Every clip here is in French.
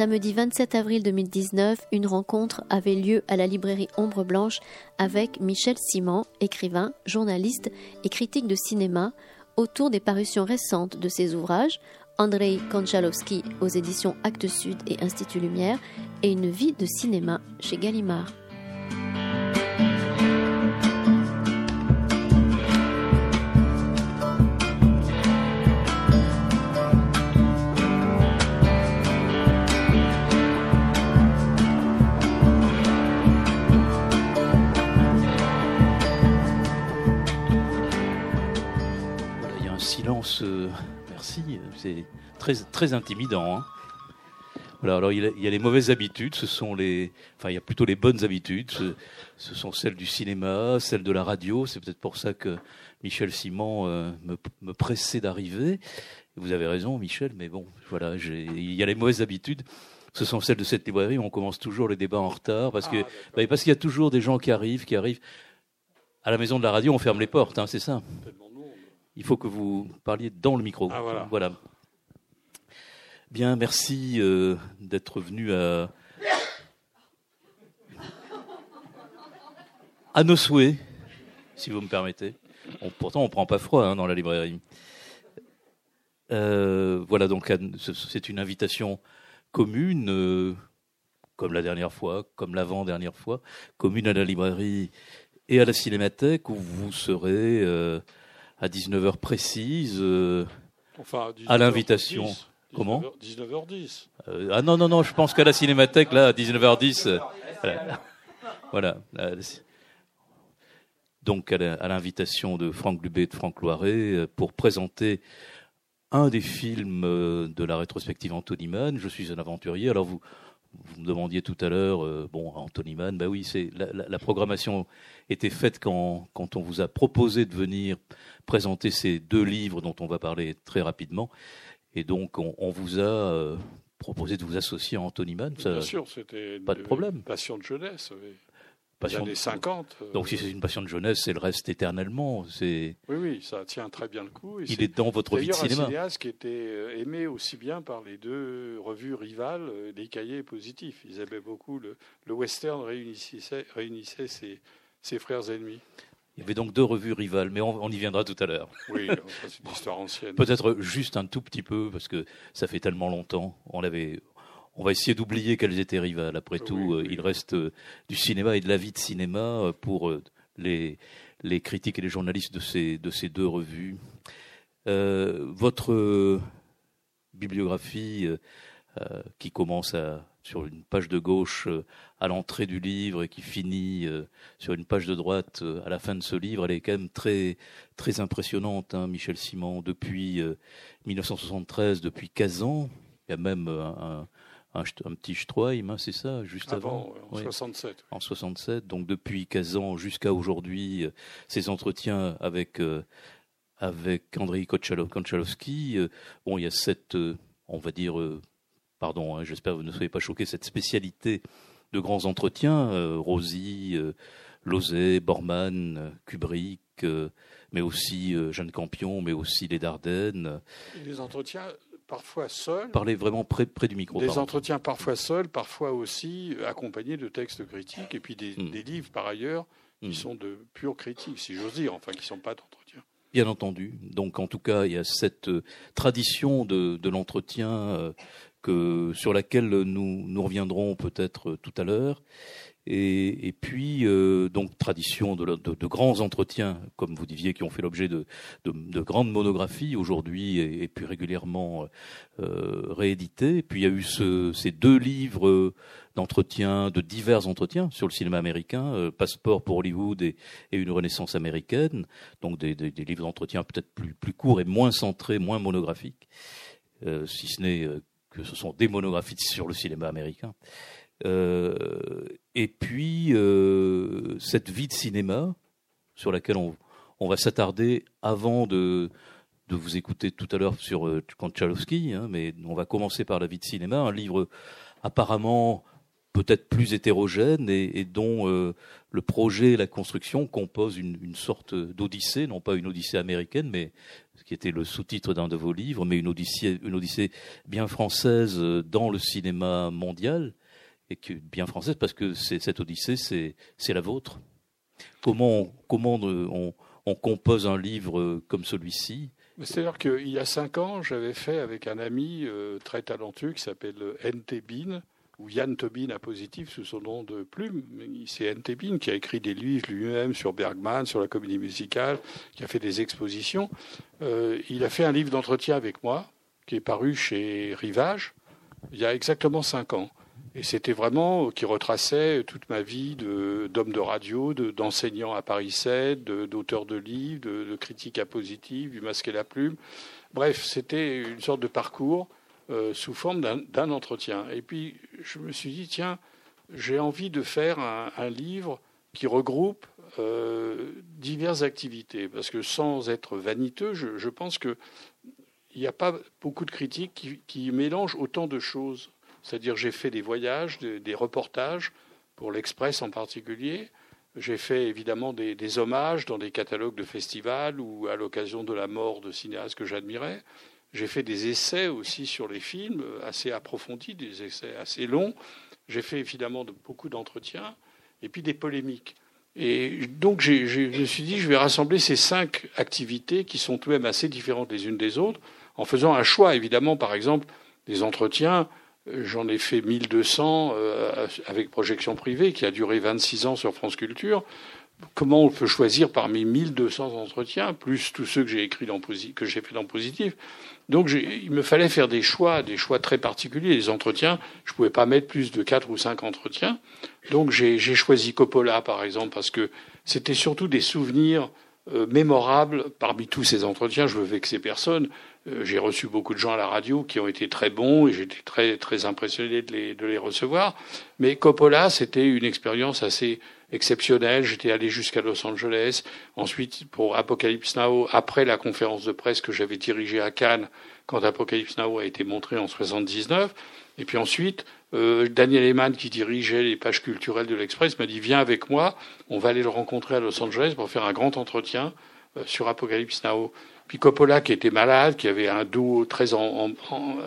Samedi 27 avril 2019, une rencontre avait lieu à la librairie Ombre Blanche avec Michel Simon, écrivain, journaliste et critique de cinéma, autour des parutions récentes de ses ouvrages, Andrei Konchalovsky aux éditions Actes Sud et Institut Lumière, et Une vie de cinéma chez Gallimard. C'est très, très intimidant. Hein. Voilà, alors il y, a, les mauvaises habitudes, ce sont les, enfin il y a plutôt les bonnes habitudes, ce, sont celles du cinéma, celles de la radio. C'est peut-être pour ça que Michel Simon euh, me, me, pressait d'arriver. Vous avez raison, Michel, mais bon, voilà, il y a les mauvaises habitudes. Ce sont celles de cette librairie. On commence toujours les débats en retard parce que, ah, bah, parce qu'il y a toujours des gens qui arrivent, qui arrivent. À la maison de la radio, on ferme les portes, hein, c'est ça. Il faut que vous parliez dans le micro. Ah, voilà. voilà. Bien, merci euh, d'être venu à, à nos souhaits, si vous me permettez. pourtant, on ne prend pas froid hein, dans la librairie. Euh, voilà, donc c'est une invitation commune, euh, comme la dernière fois, comme l'avant-dernière fois, commune à la librairie et à la cinémathèque, où vous serez à 19h précise, euh, à l'invitation. Comment 19h10. Euh, ah non, non, non, je pense qu'à la cinémathèque, là, à 19h10. Euh, voilà. Donc, à l'invitation de Franck Lubé et de Franck Loiret, pour présenter un des films de la rétrospective Anthony Mann. Je suis un aventurier. Alors, vous, vous me demandiez tout à l'heure, euh, bon, Anthony Mann, bah oui, c'est la, la, programmation était faite quand, quand on vous a proposé de venir présenter ces deux livres dont on va parler très rapidement, et donc on, on vous a euh, proposé de vous associer à Anthony Mann. Ça, Bien sûr, c'était pas de problème. Passion de jeunesse. Oui passion 50. Euh, donc si c'est une passion de jeunesse, c'est le reste éternellement. C'est. Oui, oui, ça tient très bien le coup. il est, dans votre vie de cinéma. un cinéaste qui était euh, aimé aussi bien par les deux revues rivales, euh, des cahiers positifs. Ils aimaient beaucoup le, le western réunissait, réunissait ses, ses, frères ennemis. Il y avait donc deux revues rivales, mais on, on y viendra tout à l'heure. Oui, c'est une histoire ancienne. Peut-être juste un tout petit peu, parce que ça fait tellement longtemps. On l'avait on va essayer d'oublier qu'elles étaient rivales. Après tout, euh, il reste euh, du cinéma et de la vie de cinéma euh, pour les, les critiques et les journalistes de ces, de ces deux revues. votre bibliographie, qui commence à, sur une page de gauche à l'entrée du livre et qui finit sur une page de droite à la fin de ce livre, elle est quand même très, très impressionnante, hein, Michel Simon, depuis 1973, depuis 15 ans. Il y a même un, un, petit Stroheim, hein, c'est ça, juste avant, en 67. En 67, donc depuis 15 ans jusqu'à aujourd'hui, euh, ces entretiens avec euh, avec Andrei Konchalovsky, euh, bon, il y a cette, on va dire, pardon, hein, j'espère que vous ne soyez pas choqués, cette spécialité de grands entretiens, Rosy, Lozé, Bormann, Kubrick, mais aussi Jeanne Campion, mais aussi les Dardennes. Les entretiens parfois seuls. Parlez vraiment près, près du micro. Des entretiens parfois seuls, parfois aussi accompagnés de textes critiques, et puis des, hmm. livres par ailleurs qui hmm. sont de pure critique, si j'ose dire, enfin qui ne sont pas d'entretien. Bien entendu. Donc en tout cas, il y a cette euh, tradition de, de l'entretien euh, que sur laquelle nous, nous reviendrons peut-être euh, tout à l'heure. Et, et, puis, euh, donc, tradition de, de, de, grands entretiens, comme vous disiez, qui ont fait l'objet de, de, grandes monographies aujourd'hui et, et, puis régulièrement euh, réédités. Et puis, il y a eu ce, ces deux livres d'entretien, de divers entretiens sur le cinéma américain, euh, Passeport pour Hollywood et, et, Une Renaissance américaine. Donc, des, des, des livres d'entretien peut-être plus, plus courts et moins centrés, moins monographiques, euh, si ce n'est euh, que ce sont des monographies sur le cinéma américain. Euh, et puis, euh, cette vie de cinéma sur laquelle on, va s'attarder avant de, de vous écouter tout à l'heure sur euh, hein, mais on va commencer par la vie de cinéma, un livre apparemment peut-être plus hétérogène et, dont le projet et la construction composent une, une sorte d'odyssée, non pas une odyssée américaine, mais qui était le sous-titre d'un de vos livres, mais une odyssée, une odyssée bien française dans le cinéma mondial, et que, bien française parce que cette odyssée, c'est la vôtre. Comment, on, compose un livre comme celui-ci? C'est-à-dire qu'il y a cinq ans, j'avais fait avec un ami euh, très talentueux qui s'appelle N.T. Bean, ou Yann Tobin à positif sous son nom de plume. C'est N.T. Bean qui a écrit des livres lui-même sur Bergman, sur la comédie musicale, qui a fait des expositions. Euh, il a fait un livre d'entretien avec moi, qui est paru chez Rivage, il y a exactement cinq ans. Et c'était vraiment qui retraçait toute ma vie d'homme de, radio, d'enseignant à Paris 7, d'auteur de, livres, de, critique à positif, du masque et la plume. Bref, c'était une sorte de parcours euh, sous forme d'un entretien. Et puis, je me suis dit, tiens, j'ai envie de faire un, livre qui regroupe euh, diverses activités. Parce que sans être vaniteux, je, pense qu'il n'y a pas beaucoup de critiques qui mélangent autant de choses. C'est-à-dire j'ai fait des voyages, des, reportages, pour l'Express en particulier. J'ai fait évidemment des, hommages dans des catalogues de festivals ou à l'occasion de la mort de cinéastes que j'admirais. J'ai fait des essais aussi sur les films, assez approfondis, des essais assez longs. J'ai fait évidemment beaucoup d'entretiens et puis des polémiques. Et donc je me suis dit, je vais rassembler ces cinq activités qui sont tout de même assez différentes les unes des autres, en faisant un choix, évidemment, par exemple, des entretiens J'en ai fait 1200 euh, avec projection privée qui a duré 26 ans sur France Culture. Comment on peut choisir parmi 1200 entretiens, plus tous ceux que j'ai écrits dans, que j'ai fait dans Positif? Donc il me fallait faire des choix, des choix très particuliers. Les entretiens, je ne pouvais pas mettre plus de 4 ou 5 entretiens. Donc j'ai choisi Coppola, par exemple, parce que c'était surtout des souvenirs euh, mémorables parmi tous ces entretiens. Je veux vexer personne. Euh, j'ai reçu beaucoup de gens à la radio qui ont été très bons et j'étais très, très impressionné de les, de les recevoir. Mais Coppola, c'était une expérience assez exceptionnelle. J'étais allé jusqu'à Los Angeles. Ensuite, pour Apocalypse Now, après la conférence de presse que j'avais dirigée à Cannes, quand Apocalypse Now a été montré en 79. Et puis ensuite, euh, Daniel Eman, qui dirigeait les pages culturelles de l'Express, m'a dit Viens avec moi, on va aller le rencontrer à Los Angeles pour faire un grand entretien euh, sur Apocalypse Now. Puis Coppola, qui était malade, qui avait un dos très en,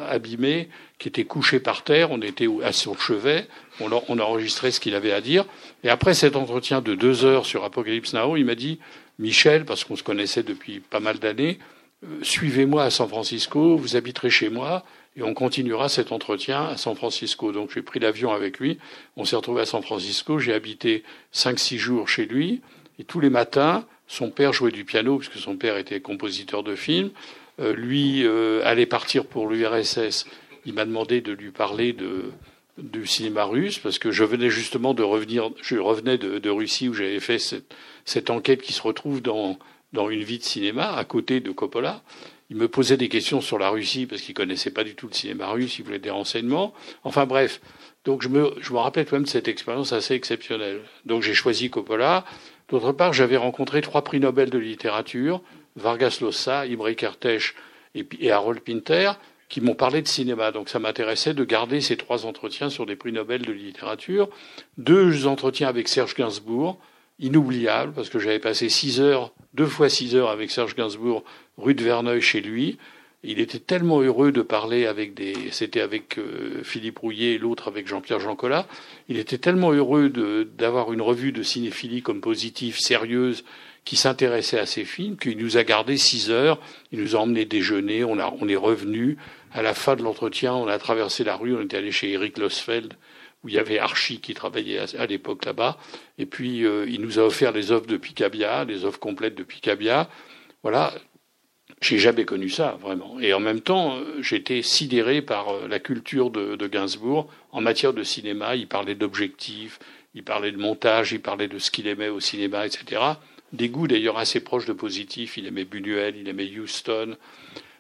abîmé, qui était couché par terre, on était à son chevet, on, on enregistrait ce qu'il avait à dire. Et après cet entretien de deux heures sur Apocalypse Now, il m'a dit Michel, parce qu'on se connaissait depuis pas mal d'années, euh, suivez-moi à San Francisco, vous habiterez chez moi, et on continuera cet entretien à San Francisco. Donc j'ai pris l'avion avec lui, on s'est retrouvé à San Francisco, j'ai habité cinq, six jours chez lui, et tous les matins, son père jouait du piano, puisque son père était compositeur de films. Euh, lui euh, allait partir pour l'URSS. Il m'a demandé de lui parler de, du cinéma russe, parce que je venais justement de revenir, je revenais de, Russie où j'avais fait cette, enquête qui se retrouve dans, dans une vie de cinéma, à côté de Coppola. Il me posait des questions sur la Russie, parce qu'il connaissait pas du tout le cinéma russe, il voulait des renseignements. Enfin bref. Donc je me, je me quand même de cette expérience assez exceptionnelle. Donc j'ai choisi Coppola. D'autre part, j'avais rencontré trois prix Nobel de littérature, Vargas Llosa, Imre Kertész et Harold Pinter, qui m'ont parlé de cinéma. Donc ça m'intéressait de garder ces trois entretiens sur des prix Nobel de littérature. Deux entretiens avec Serge Gainsbourg, inoubliables, parce que j'avais passé six heures, deux fois six heures avec Serge Gainsbourg, rue de Verneuil chez lui. Il était tellement heureux de parler avec des. C'était avec euh, Philippe Rouillet et l'autre avec Jean-Pierre Jancola. Il était tellement heureux d'avoir une revue de cinéphilie comme positive, sérieuse, qui s'intéressait à ces films, qu'il nous a gardé six heures. Il nous a emmené déjeuner. On, a, on est revenu. À la fin de l'entretien, on a traversé la rue. On était allé chez Eric Losfeld, où il y avait Archie qui travaillait à, l'époque là-bas. Et puis, euh, il nous a offert les offres de Picabia, les offres complètes de Picabia. Voilà, j'ai jamais connu ça, vraiment. Et en même temps, j'étais sidéré par euh, la culture de, Gainsbourg en matière de cinéma. Il parlait d'objectifs, il parlait de montage, il parlait de ce qu'il aimait au cinéma, etc. Des goûts d'ailleurs assez proches de positif. Il aimait Buñuel, il aimait Houston.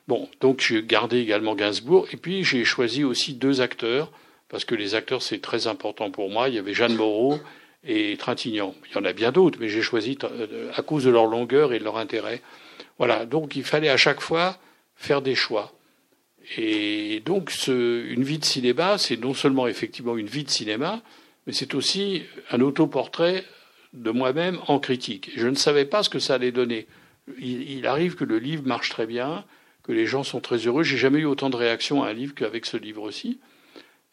Bon, donc j'ai gardé également Gainsbourg. Et puis j'ai choisi aussi deux acteurs, parce que les acteurs c'est très important pour moi. Il y avait Jeanne Moreau et Trintignant. Il y en a bien d'autres, mais j'ai choisi euh, à cause de leur longueur et de leur intérêt. Voilà, donc il fallait à chaque fois faire des choix. Et donc, une vie de cinéma, c'est non seulement effectivement une vie de cinéma, mais c'est aussi un autoportrait de moi-même en critique. je ne savais pas ce que ça allait donner. Il, arrive que le livre marche très bien, que les gens sont très heureux. J'ai jamais eu autant de réactions à un livre qu'avec ce livre-ci.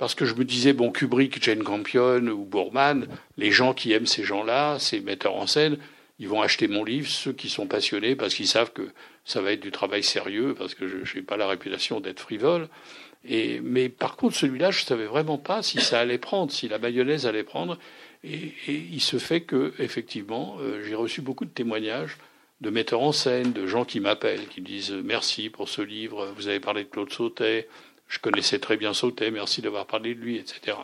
Parce que je me disais, bon, Kubrick, Jane Campion ou Boorman, les gens qui aiment ces gens-là, ces metteurs en scène, ils vont acheter mon livre, ceux qui sont passionnés, parce qu'ils savent que ça va être du travail sérieux, parce que je n'ai pas la réputation d'être frivole. Mais par contre, celui-là, je ne savais vraiment pas si ça allait prendre, si la mayonnaise allait prendre. Et, il se fait que, effectivement, euh, j'ai reçu beaucoup de témoignages de metteurs en scène, de gens qui m'appellent, qui disent merci pour ce livre, vous avez parlé de Claude Sautet, je connaissais très bien Sautet, merci d'avoir parlé de lui, etc.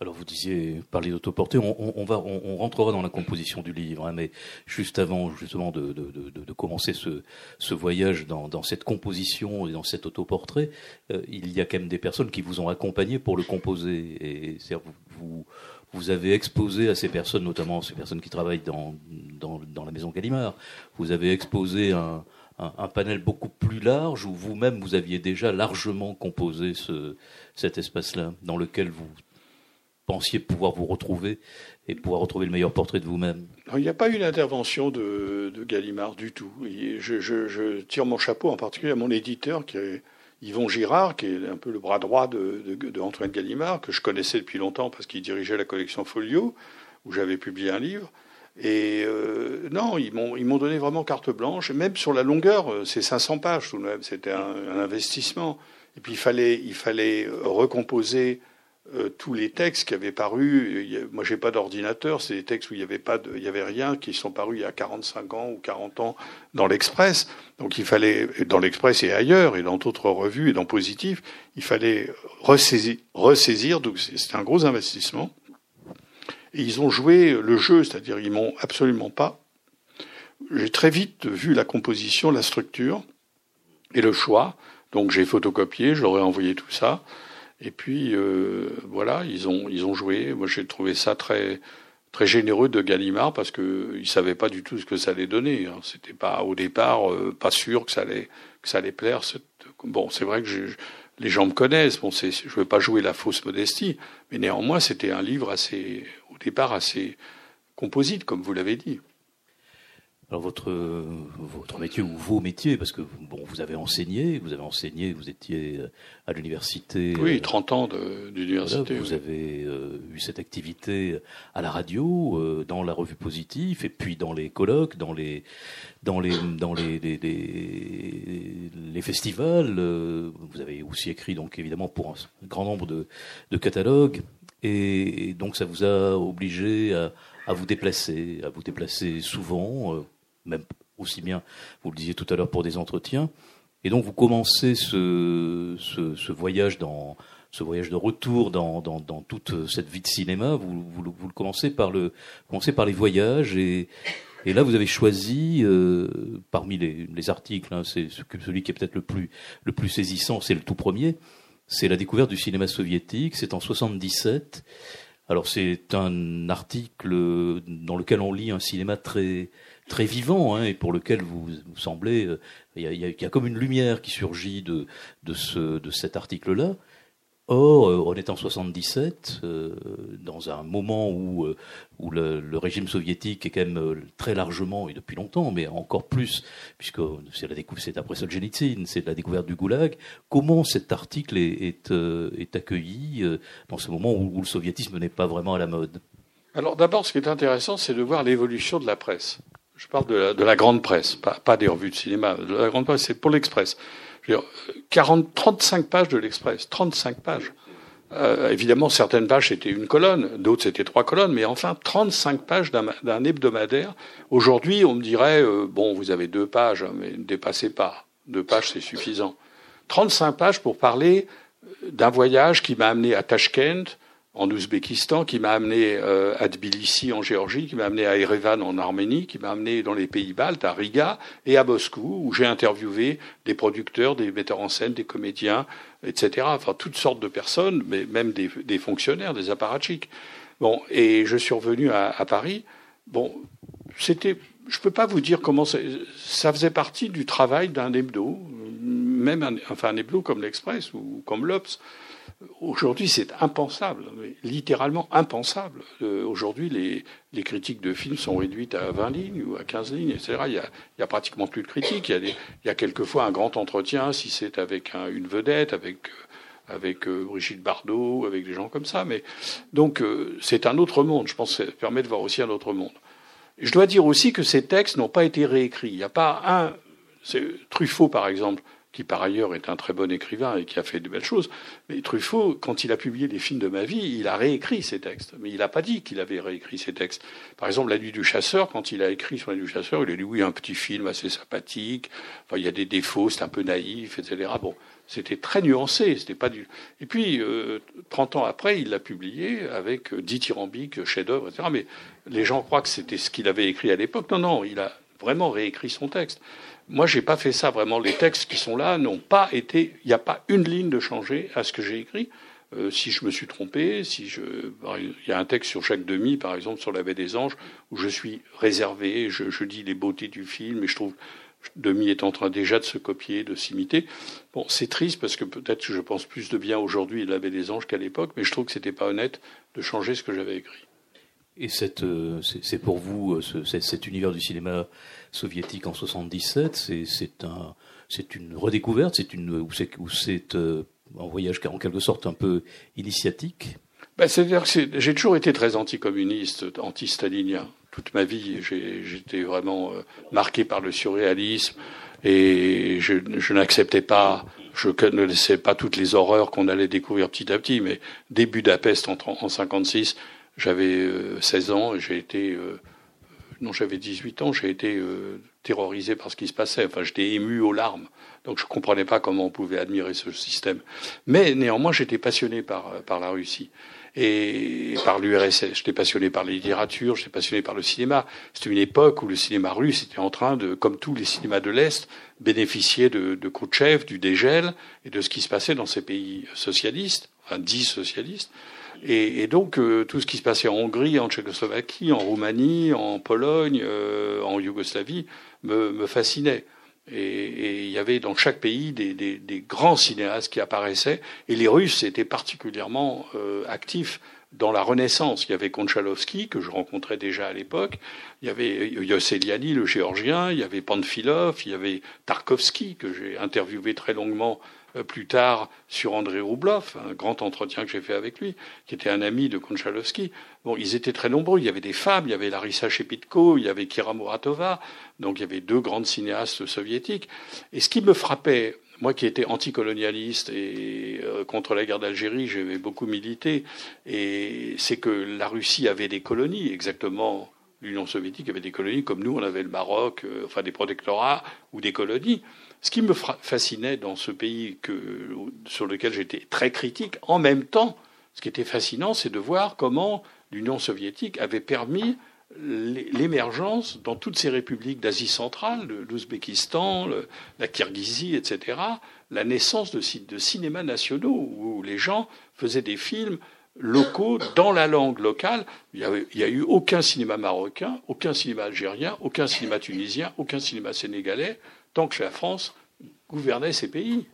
Alors vous disiez parler d'autoportée, on, on, va, on, rentrera dans la composition du livre, hein, mais juste avant justement de, de, de, de commencer ce, ce voyage dans, dans, cette composition et dans cet autoportrait, euh, il y a quand même des personnes qui vous ont accompagné pour le composer. Et vous, vous, vous, avez exposé à ces personnes, notamment ces personnes qui travaillent dans, dans, dans la maison Gallimard, vous avez exposé un, un, panel beaucoup plus large où vous-même vous aviez déjà largement composé ce, cet espace-là dans lequel vous pensiez pouvoir vous retrouver et pouvoir retrouver le meilleur portrait de vous-même? Il n'y a pas eu d'intervention de, de, Gallimard du tout. Je, je, je, tire mon chapeau en particulier à mon éditeur, qui est Yvon Girard, qui est un peu le bras droit de, de Antoine Gallimard, que je connaissais depuis longtemps parce qu'il dirigeait la collection Folio, où j'avais publié un livre. Et euh, non, ils m'ont, ils m'ont donné vraiment carte blanche. Même sur la longueur, euh, c'est 500 pages tout de même. C'était un, un, investissement. Et puis il fallait, il fallait recomposer euh, tous les textes qui avaient paru. Moi, j'ai pas d'ordinateur. C'est des textes où il n'y avait pas, de, il y avait rien, qui sont parus il y a 45 ans ou 40 ans dans l'Express. Donc, il fallait dans l'Express et ailleurs et dans d'autres revues et dans Positif, il fallait ressaisir. ressaisir donc, c'était un gros investissement. Et ils ont joué le jeu, c'est-à-dire ils m'ont absolument pas. J'ai très vite vu la composition, la structure et le choix. Donc j'ai photocopié, je leur ai envoyé tout ça. Et puis euh, voilà, ils ont ils ont joué. Moi j'ai trouvé ça très très généreux de Gallimard parce que il savait pas du tout ce que ça allait donner. Hein. C'était pas au départ euh, pas sûr que ça allait que ça allait plaire. Bon, c'est vrai que les gens me connaissent. Bon, je ne veux pas jouer la fausse modestie, mais néanmoins c'était un livre assez au départ assez composite, comme vous l'avez dit. Alors votre votre métier ou vos métiers, parce que bon, vous avez enseigné, vous avez enseigné, vous étiez à l'université. Oui, 30 ans d'université. vous avez euh, eu cette activité à la radio, euh, dans la revue Positif, et puis dans les colloques, dans les dans les dans les les, les, festivals. Euh, vous avez aussi écrit donc évidemment pour un grand nombre de, de catalogues, et, donc ça vous a obligé à, vous déplacer, à vous déplacer souvent même aussi bien, vous le disiez tout à l'heure, pour des entretiens. Et donc vous commencez ce, voyage ce voyage de retour dans, toute cette vie de cinéma. Vous, le commencez par les voyages et, là vous avez choisi euh, parmi les, les articles, hein, c'est celui qui est peut-être le plus saisissant, c'est le tout premier. C'est la découverte du cinéma soviétique. C'est en 77. Alors c'est un article dans lequel on lit un cinéma très très vivant hein, et pour lequel vous, semblez, euh, il y, a, y, a, comme une lumière qui surgit de, de, ce, de cet article-là. Or, euh, on est en 77, euh, dans un moment où, où le, régime soviétique est quand même très largement, et depuis longtemps, mais encore plus, puisque c'est la découverte, après Solzhenitsyn, c'est la découverte du goulag. Comment cet article est, accueilli dans ce moment où, le soviétisme n'est pas vraiment à la mode? Alors d'abord, ce qui est intéressant, c'est de voir l'évolution de la presse. Je parle de la, de la grande presse, pas, des revues de cinéma. La grande presse, c'est pour l'Express. 40, 35 pages de l'Express, 35 pages. Euh, évidemment, certaines pages c'était une colonne, d'autres c'était trois colonnes, mais enfin 35 pages d'un hebdomadaire. Aujourd'hui, on me dirait euh, bon, vous avez deux pages, mais ne dépassez pas. Deux pages, c'est suffisant. 35 pages pour parler d'un voyage qui m'a amené à Tashkent, en Ouzbékistan, qui m'a amené euh, à Tbilissi en Géorgie, qui m'a amené à Erevan en Arménie, qui m'a amené dans les pays baltes, à Riga et à Moscou, où j'ai interviewé des producteurs, des metteurs en scène, des comédiens, etc. Enfin, toutes sortes de personnes, mais même des, des fonctionnaires, des apparatchiks. Bon, et je suis revenu à, à Paris. Bon, c'était, je peux pas vous dire comment ça faisait partie du travail d'un hebdo même un, enfin un hebdo comme l'Express ou comme l'Obs. Aujourd'hui, c'est impensable, littéralement impensable. Euh, aujourd'hui, les, critiques de films sont réduites à 20 lignes ou à 15 lignes, etc. Il y a, pratiquement plus de critiques. Il y a, il y a quelquefois un grand entretien, si c'est avec une vedette, avec avec euh, Brigitte Bardot, avec des gens comme ça. Mais donc, euh, c'est un autre monde. Je pense que ça permet de voir aussi un autre monde. Je dois dire aussi que ces textes n'ont pas été réécrits. Il n'y a pas un. Truffaut, par exemple, qui par ailleurs est un très bon écrivain et qui a fait de belles choses. Mais Truffaut, quand il a publié les films de ma vie, il a réécrit ses textes. Mais il n'a pas dit qu'il avait réécrit ses textes. Par exemple, La nuit du chasseur, quand il a écrit sur La nuit du chasseur, il a dit oui, un petit film assez sympathique. Enfin, il y a des défauts, c'est un peu naïf, etc. Bon, c'était très nuancé. C'était pas du. Et puis, euh, 30 ans après, il l'a publié avec dithyrambique, chef-d'œuvre, etc. Mais les gens croient que c'était ce qu'il avait écrit à l'époque. Non, non, il a vraiment réécrit son texte. Moi, j'ai pas fait ça vraiment. Les textes qui sont là n'ont pas été. Il n'y a pas une ligne de changer à ce que j'ai écrit. Euh, si je me suis trompé, si je, il y a un texte sur chaque demi, par exemple sur la baie des Anges, où je suis réservé, je, je dis les beautés du film, et je trouve demi est en train déjà de se copier, de s'imiter. Bon, c'est triste parce que peut-être que je pense plus de bien aujourd'hui de la baie des Anges qu'à l'époque, mais je trouve que c'était pas honnête de changer ce que j'avais écrit. Et euh, c'est pour vous, euh, cet univers du cinéma soviétique en 77, c'est un, une redécouverte, c'est une, c'est euh, un voyage en quelque sorte un peu initiatique. Ben, C'est-à-dire que j'ai toujours été très anticommuniste, anti-stalinien. Toute ma vie, j'étais vraiment marqué par le surréalisme et je, je n'acceptais pas, je ne laissais pas toutes les horreurs qu'on allait découvrir petit à petit, mais début d'Apest en, en 56, j'avais 16 ans et j'ai été non, j'avais 18 ans, j'ai été euh, terrorisé par ce qui se passait. Enfin, j'étais ému aux larmes. Donc, je ne comprenais pas comment on pouvait admirer ce système. Mais néanmoins, j'étais passionné par, euh, par la Russie et par l'URSS. J'étais passionné par la littérature, j'étais passionné par le cinéma. C'était une époque où le cinéma russe était en train de, comme tous les cinémas de l'Est, bénéficier de, de Khrouchtchev, du dégel et de ce qui se passait dans ces pays socialistes, enfin dits socialistes. Et, et donc euh, tout ce qui se passait en Hongrie, en Tchécoslovaquie, en Roumanie, en Pologne, euh, en Yougoslavie me, me fascinait. Et il y avait dans chaque pays des, des, des, grands cinéastes qui apparaissaient, et les Russes étaient particulièrement euh, actifs dans la Renaissance. Il y avait Konchalovsky, que je rencontrais déjà à l'époque, il y avait Yosseliani, le géorgien, il y avait Panfilov, il y avait Tarkovsky, que j'ai interviewé très longuement euh, plus tard sur André Roublov, un grand entretien que j'ai fait avec lui, qui était un ami de Konchalovsky. Bon, ils étaient très nombreux. Il y avait des femmes, il y avait Larissa Shepitko, il y avait Kira Muratova. Donc il y avait deux grandes cinéastes soviétiques. Et ce qui me frappait, moi qui étais anticolonialiste et euh, contre la guerre d'Algérie, j'avais beaucoup milité, et c'est que la Russie avait des colonies, exactement l'Union soviétique avait des colonies comme nous, on avait le Maroc, euh, enfin des protectorats ou des colonies. Ce qui me fascinait dans ce pays sur lequel j'étais très critique, en même temps, ce qui était fascinant, c'est de voir comment l'Union soviétique avait permis l'émergence dans toutes ces républiques d'Asie centrale, l'Ouzbékistan, la Kirghizie, etc., la naissance de, de cinémas nationaux où les gens faisaient des films locaux dans la langue locale. Il n'y a, eu aucun cinéma marocain, aucun cinéma algérien, aucun cinéma tunisien, aucun cinéma sénégalais, tant que la France gouvernait ces pays.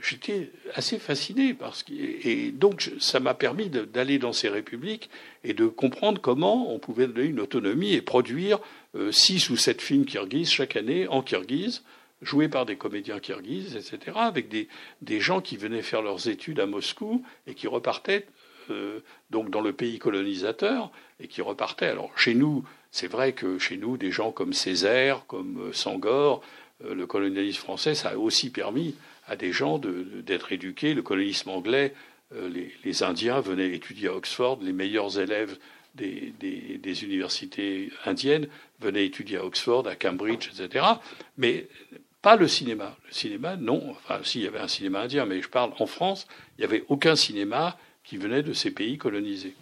J'étais assez fasciné parce que, et donc ça m'a permis d'aller dans ces républiques et de comprendre comment on pouvait donner une autonomie et produire euh, six ou sept films kirghizes chaque année en kirghize, joués par des comédiens kirghizes, etc., avec des, des gens qui venaient faire leurs études à Moscou et qui repartaient euh, donc dans le pays colonisateur et qui repartaient. Alors chez nous, c'est vrai que chez nous, des gens comme Césaire, comme euh, Sangor, le colonialisme français, ça a aussi permis à des gens d'être éduqués. Le colonialisme anglais, euh, les, Indiens venaient étudier à Oxford, les meilleurs élèves des, universités indiennes venaient étudier à Oxford, à Cambridge, etc. Mais pas le cinéma. Le cinéma, non. Enfin, s'il y avait un cinéma indien, mais je parle en France, il n'y avait aucun cinéma qui venait de ces pays colonisés.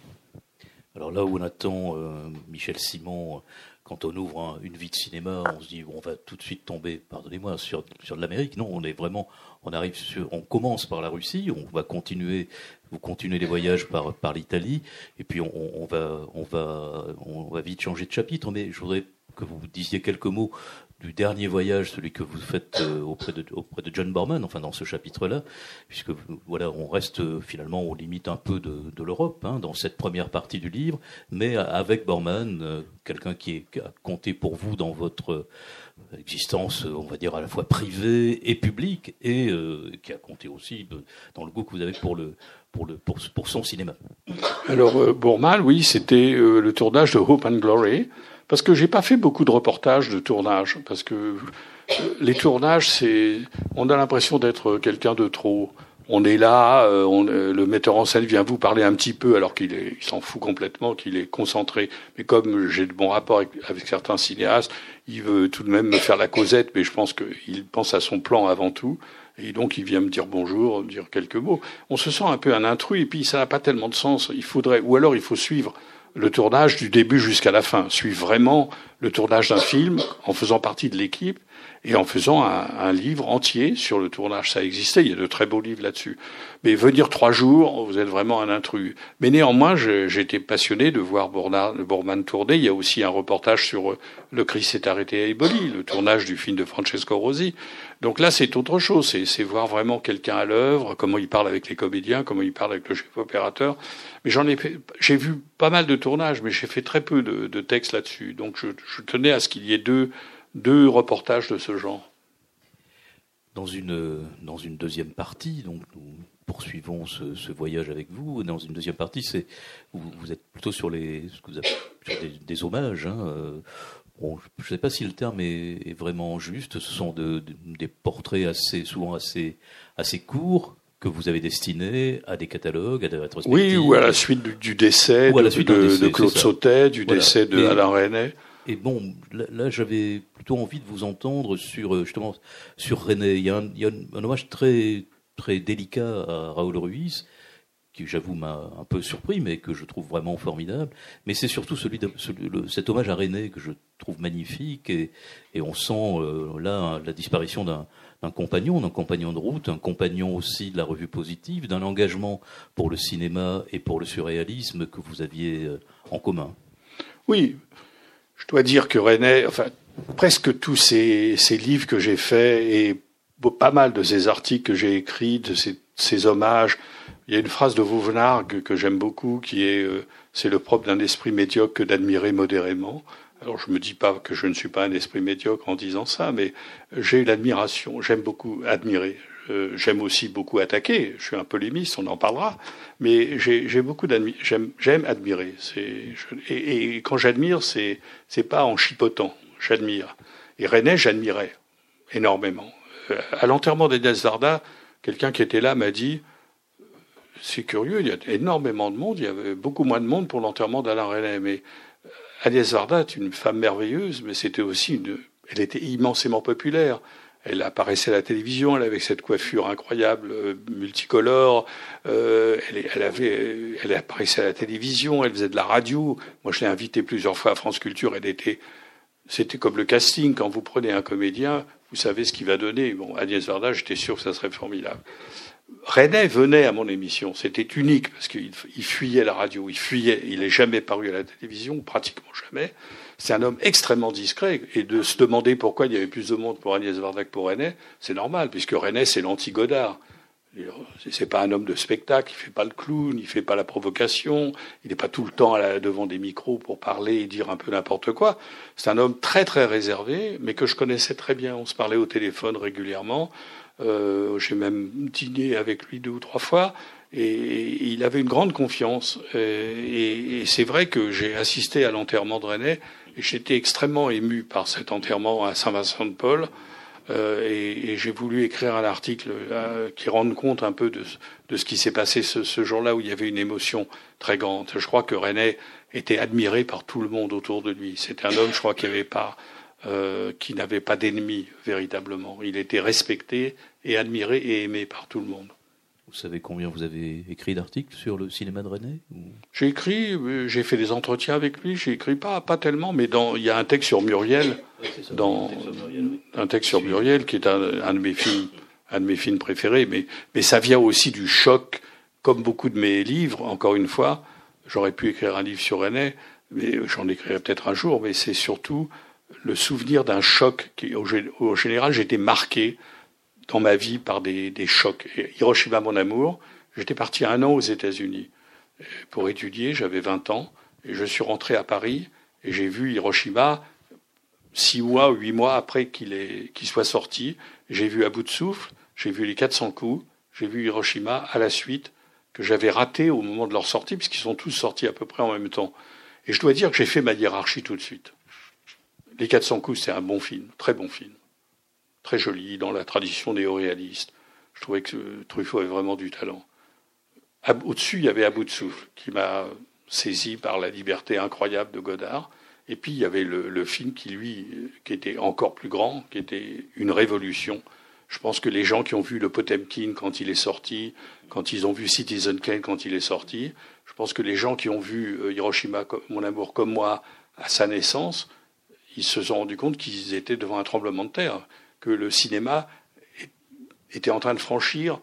Alors là où on attend euh, Michel Simon quand on ouvre une vie de cinéma, on se dit on va tout de suite tomber, pardonnez-moi, sur, sur de l'Amérique. Non, on est vraiment, on arrive sur, on commence par la Russie, on va continuer, vous continuez les voyages par, par l'Italie, et puis on, on, va, on va, on va vite changer de chapitre. Mais je voudrais que vous disiez quelques mots du dernier voyage, celui que vous faites euh, auprès, de, auprès de John Borman, enfin dans ce chapitre-là, puisque voilà, on reste euh, finalement aux limites un peu de, de l'Europe hein, dans cette première partie du livre, mais avec Borman, euh, quelqu'un qui, a compté pour vous dans votre existence, on va dire à la fois privée et publique, et euh, qui a compté aussi dans le goût que vous avez pour le pour, le, pour, pour son cinéma. Alors Bourman, oui, c'était le tournage de Hope and Glory. Parce que j'ai pas fait beaucoup de reportages de tournage, parce que euh, les tournages, c'est, on a l'impression d'être quelqu'un de trop. On est là, on, le metteur en scène vient vous parler un petit peu, alors qu'il il s'en fout complètement, qu'il est concentré. Mais comme j'ai de bons rapports avec, avec, certains cinéastes, il veut tout de même me faire la causette, mais je pense qu'il pense à son plan avant tout. Et donc il vient me dire bonjour, dire quelques mots. On se sent un peu un intrus, et puis ça n'a pas tellement de sens. Il faudrait, ou alors il faut suivre le tournage du début jusqu'à la fin, suivre vraiment le tournage d'un film en faisant partie de l'équipe et en faisant un, un, livre entier sur le tournage. Ça existait, il y a de très beaux livres là-dessus. Mais venir trois jours, vous êtes vraiment un intrus. Mais néanmoins, j'étais passionné de voir Bourman tourner. Il y a aussi un reportage sur euh, Le Christ s'est arrêté à Eboli, le tournage du film de Francesco Rosi. Donc là, c'est autre chose. C'est voir vraiment quelqu'un à l'œuvre, comment il parle avec les comédiens, comment il parle avec le chef opérateur. Mais j'en ai j'ai vu pas mal de tournages, mais j'ai fait très peu de, de textes là-dessus. Donc je, je tenais à ce qu'il y ait deux, deux reportages de ce genre. Dans une, dans une deuxième partie, donc nous poursuivons ce, ce voyage avec vous. Dans une deuxième partie, c'est vous, vous, êtes plutôt sur les ce que vous appelez, sur des, des, hommages. Hein. Bon, je ne sais pas si le terme est, est vraiment juste. Ce sont de, de, des portraits assez souvent assez assez courts que vous avez destinés à des catalogues, à des rétrospectives. Oui, ou à la suite du, du décès, de, suite de, décès, de, Claude Sautet, du voilà. décès de Et, Alain René. Et bon, là, j'avais plutôt envie de vous entendre sur euh, justement sur René. Il y a un, hommage très très délicat à Raoul Ruiz qui j'avoue m'a un peu surpris, mais que je trouve vraiment formidable. Mais c'est surtout celui, de, cet hommage à René que je trouve magnifique, et, on sent euh, là la disparition d'un d'un compagnon, d'un compagnon de route, un compagnon aussi de la revue positive, d'un engagement pour le cinéma et pour le surréalisme que vous aviez euh, en commun. Oui, je dois dire que René, enfin, presque tous ces, livres que j'ai faits et pas mal de ces articles que j'ai écrits, de ces, hommages, il y a une phrase de Vauvenargues que j'aime beaucoup qui est euh, c'est le propre d'un esprit médiocre que d'admirer modérément. Alors je me dis pas que je ne suis pas un esprit médiocre en disant ça, mais j'ai l'admiration, j'aime beaucoup admirer. Euh, j'aime aussi beaucoup attaquer. Je suis un polémiste, on en parlera. Mais j'ai beaucoup. J'aime admirer. Et, quand j'admire, c'est c'est pas en chipotant. J'admire. Et René, j'admirais énormément. Euh, à l'enterrement d'Agnès Zarda, quelqu'un qui était là m'a dit c'est curieux, il y a énormément de monde. Il y avait beaucoup moins de monde pour l'enterrement d'Alain René, mais Agnès Varda est une femme merveilleuse, mais c'était aussi une, elle était immensément populaire. Elle apparaissait à la télévision, elle avait cette coiffure incroyable, euh, multicolore. Euh, elle, apparaissait à la télévision, elle faisait de la radio. Moi, je l'ai invitée plusieurs fois à France Culture. Elle était, c'était comme le casting. Quand vous prenez un comédien, vous savez ce qu'il va donner. Bon, Agnès Varda, j'étais sûr que ça serait formidable. René venait à mon émission. C'était unique parce qu'il fuyait la radio, il fuyait. Il n'est jamais paru à la télévision, pratiquement jamais. C'est un homme extrêmement discret. Et de se demander pourquoi il y avait plus de monde pour Agnès Varda que pour René, c'est normal, puisque René, c'est l'anti-Godard. C'est pas un homme de spectacle, il fait pas le clown, il fait pas la provocation, il n'est pas tout le temps devant des micros pour parler et dire un peu n'importe quoi. C'est un homme très très réservé, mais que je connaissais très bien. On se parlait au téléphone régulièrement. Euh, J'ai même dîné avec lui deux ou trois fois. Et il avait une grande confiance. Et, et c'est vrai que j'ai assisté à l'enterrement de René j'étais extrêmement ému par cet enterrement à Saint-Vincent-de-Paul. Euh, et, et j'ai voulu écrire un article euh, qui rende compte un peu de, ce qui s'est passé ce, jour-là où il y avait une émotion très grande. Je crois que René était admiré par tout le monde autour de lui. C'était un homme, je crois, qui pas euh, qui n'avait pas d'ennemis véritablement. Il était respecté et admiré et aimé par tout le monde. Vous savez combien vous avez écrit d'articles sur le cinéma de René J'ai écrit, euh, j'ai fait des entretiens avec lui. J'ai écrit pas pas tellement, mais dans il y a un texte sur Muriel, oui, ça, dans un texte sur Muriel, oui. un texte sur Muriel qui est un, un, de mes films, un de mes films préférés. Mais mais ça vient aussi du choc, comme beaucoup de mes livres. Encore une fois, j'aurais pu écrire un livre sur René, mais j'en écrirai peut-être un jour. Mais c'est surtout le souvenir d'un choc qui, au, général, j'étais marqué dans ma vie par des, chocs. Hiroshima, mon amour, j'étais parti un an aux États-Unis pour étudier, j'avais 20 ans, et je suis rentré à Paris, et j'ai vu Hiroshima six mois ou huit mois après qu'il soit sorti. J'ai vu à bout de souffle, j'ai vu les 400 coups, j'ai vu Hiroshima à la suite, que j'avais raté au moment de leur sortie, puisqu'ils sont tous sortis à peu près en même temps. Et je dois dire que j'ai fait ma hiérarchie tout de suite. Les 400 coups, c'est un bon film, très bon film. Très joli, dans la tradition néo-réaliste. Je trouvais que Truffaut avait vraiment du talent. Au-dessus, il y avait À bout qui m'a saisi par la liberté incroyable de Godard. Et puis, il y avait le, film qui, lui, qui était encore plus grand, qui était une révolution. Je pense que les gens qui ont vu le Potemkin quand il est sorti, quand ils ont vu Citizen Kane quand il est sorti, je pense que les gens qui ont vu euh, Hiroshima, mon amour, comme moi, à sa naissance, ils se sont rendus compte qu'ils étaient devant un tremblement de terre, que le cinéma était en train de franchir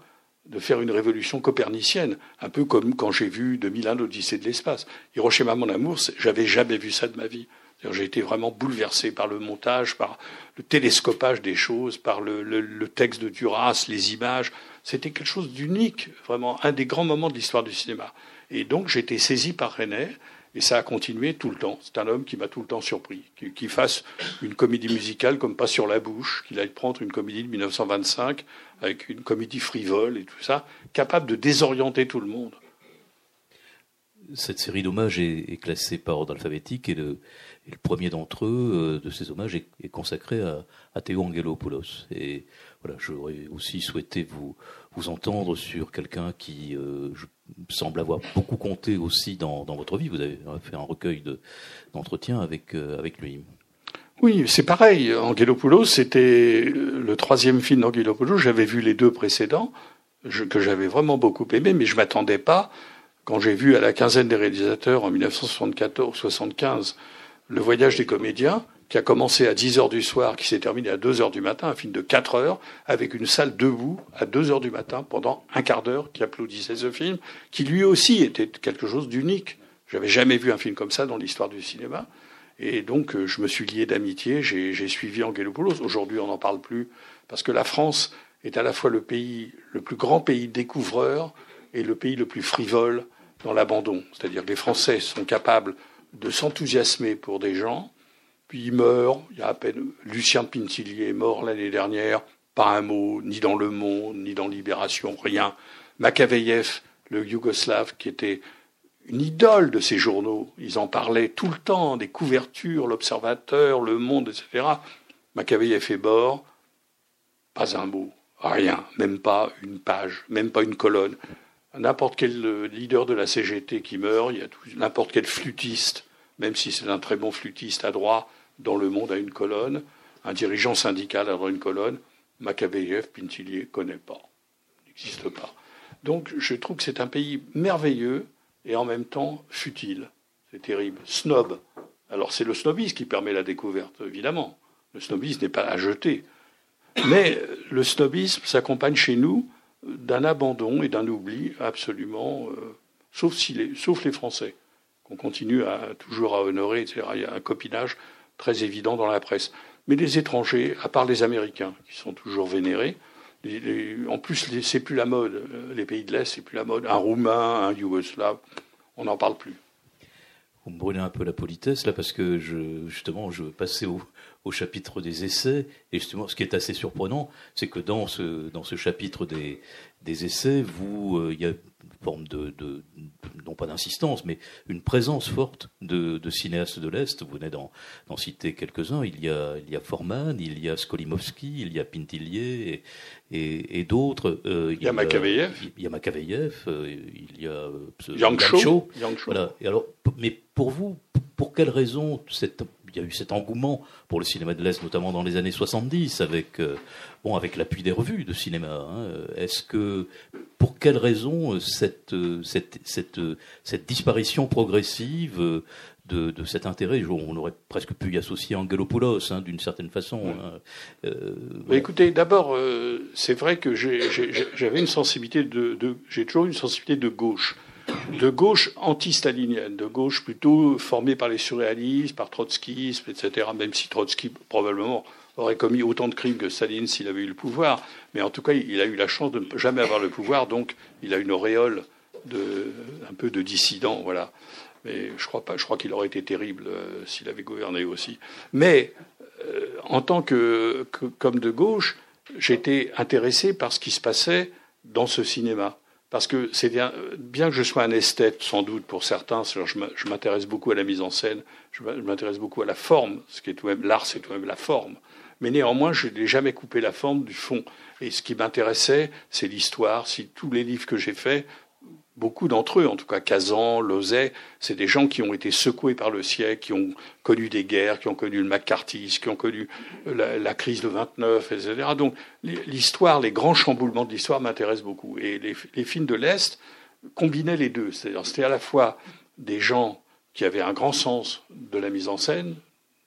de faire une révolution copernicienne, un peu comme quand j'ai vu 2001 l'Odyssée de l'espace. Hiroshima, mon amour, j'avais jamais vu ça de ma vie. J'ai été vraiment bouleversé par le montage, par le télescopage des choses, par le, le texte de Duras, les images. C'était quelque chose d'unique, vraiment un des grands moments de l'histoire du cinéma. Et donc été saisi par René, et ça a continué tout le temps. C'est un homme qui m'a tout le temps surpris. Qu'il fasse une comédie musicale comme Pas sur la bouche, qu'il aille prendre une comédie de 1925 avec une comédie frivole et tout ça, capable de désorienter tout le monde. Cette série d'hommages est, classée par ordre alphabétique et le, premier d'entre eux, euh, de ces hommages, est, consacré à, à Théo Angelopoulos. Et voilà, j'aurais aussi souhaité vous, vous entendre sur quelqu'un qui euh, semble avoir beaucoup compté aussi dans, votre vie. Vous avez fait un recueil d'entretiens avec, euh, avec lui. Oui, c'est pareil. Angelopoulos, c'était le troisième film d'Angelopoulos. J'avais vu les deux précédents, que j'avais vraiment beaucoup aimé, mais je m'attendais pas, quand j'ai vu à la quinzaine des réalisateurs en 1974-75 Le voyage des comédiens, qui a commencé à 10 heures du soir, qui s'est terminé à 2 heures du matin, un film de 4 heures, avec une salle debout à 2 heures du matin pendant un quart d'heure qui applaudissait ce film, qui lui aussi était quelque chose d'unique. J'avais jamais vu un film comme ça dans l'histoire du cinéma. Et donc, euh, je me suis lié d'amitié, j'ai suivi Angelopoulos. Aujourd'hui, on n'en parle plus, parce que la France est à la fois le pays, le plus grand pays découvreur et le pays le plus frivole dans l'abandon. C'est-à-dire que les Français sont capables de s'enthousiasmer pour des gens, puis il meurt. Il y a à peine Lucien Pintillier est mort l'année dernière. Pas un mot, ni dans Le Monde, ni dans Libération, rien. Makaveyev, le Yougoslave, qui était une idole de ces journaux. Ils en parlaient tout le temps, des couvertures, l'Observateur, Le Monde, etc. Makaveyev est mort. Pas un mot, rien, même pas une page, même pas une colonne. N'importe quel leader de la CGT qui meurt, il y a n'importe quel flûtiste même si c'est un très bon flûtiste à droit, dans le monde à une colonne, un dirigeant syndical à une colonne, Makaveyev, Pintillier, connaît pas, n'existe pas. Donc je trouve que c'est un pays merveilleux et en même temps futile. C'est terrible. Snob. Alors c'est le snobisme qui permet la découverte, évidemment. Le snobisme n'est pas à jeter. Mais le snobisme s'accompagne chez nous d'un abandon et d'un oubli absolument, euh, sauf, les, sauf les Français qu'on continue à, toujours à honorer, etc. Il y a un copinage très évident dans la presse. Mais les étrangers, à part les Américains, qui sont toujours vénérés, en plus, c'est plus la mode. Les pays de l'Est, c'est plus la mode. Un Roumain, un Yougoslave, on n'en parle plus. Vous me brûlez un peu la politesse là parce que je, justement je passais au, au chapitre des essais et justement ce qui est assez surprenant c'est que dans ce dans ce chapitre des, des essais vous euh, il y a forme de, non pas d'insistance, mais une présence forte de, cinéastes de l'Est. Vous venez d'en, citer quelques-uns. Il y a, il y a Forman, il y a Skolimowski, il y a Pintillier et, et, d'autres. Euh, il, y a Makaveyev. Il y a Makaveyev, euh, il y a euh, Yang Voilà. Et alors, mais pour vous, pour quelle raison cette il y a eu cet engouement pour le cinéma de l'Est, notamment dans les années 70, avec, euh, bon, avec l'appui des revues de cinéma. Hein. Est-ce que, pour quelle raison euh, cette, euh, cette, cette, cette disparition progressive de, de, cet intérêt. On aurait presque pu y associer Angelopoulos, hein, d'une certaine façon. Hein. Écoutez, d'abord, c'est vrai que j'avais une sensibilité de, de j'ai toujours une sensibilité de gauche. De gauche anti-stalinienne, de gauche plutôt formée par les surréalistes, par trotskisme, etc. Même si Trotsky probablement aurait commis autant de crimes que Staline s'il avait eu le pouvoir, mais en tout cas, il a eu la chance de ne jamais avoir le pouvoir, donc il a une auréole de, un peu de dissident, voilà. Mais je crois pas, je crois qu'il aurait été terrible euh, s'il avait gouverné aussi. Mais euh, en tant que, comme de gauche, j'étais intéressé par ce qui se passait dans ce cinéma. Parce que c'est bien, que je sois un esthète, sans doute pour certains, je m'intéresse beaucoup à la mise en scène, je m'intéresse beaucoup à la forme, ce qui est tout même l'art, c'est tout même la forme. Mais néanmoins, je n'ai jamais coupé la forme du fond. Et ce qui m'intéressait, c'est l'histoire. Si tous les livres que j'ai faits beaucoup d'entre eux, en tout cas Kazan, Lozay, c'est des gens qui ont été secoués par le siècle, qui ont connu des guerres, qui ont connu le McCarthyisme, qui ont connu la, crise de 29, etc. Donc l'histoire, les grands chamboulements de l'histoire m'intéressent beaucoup. Et les, films de l'Est combinaient les deux. C'est-à-dire c'était à la fois des gens qui avaient un grand sens de la mise en scène,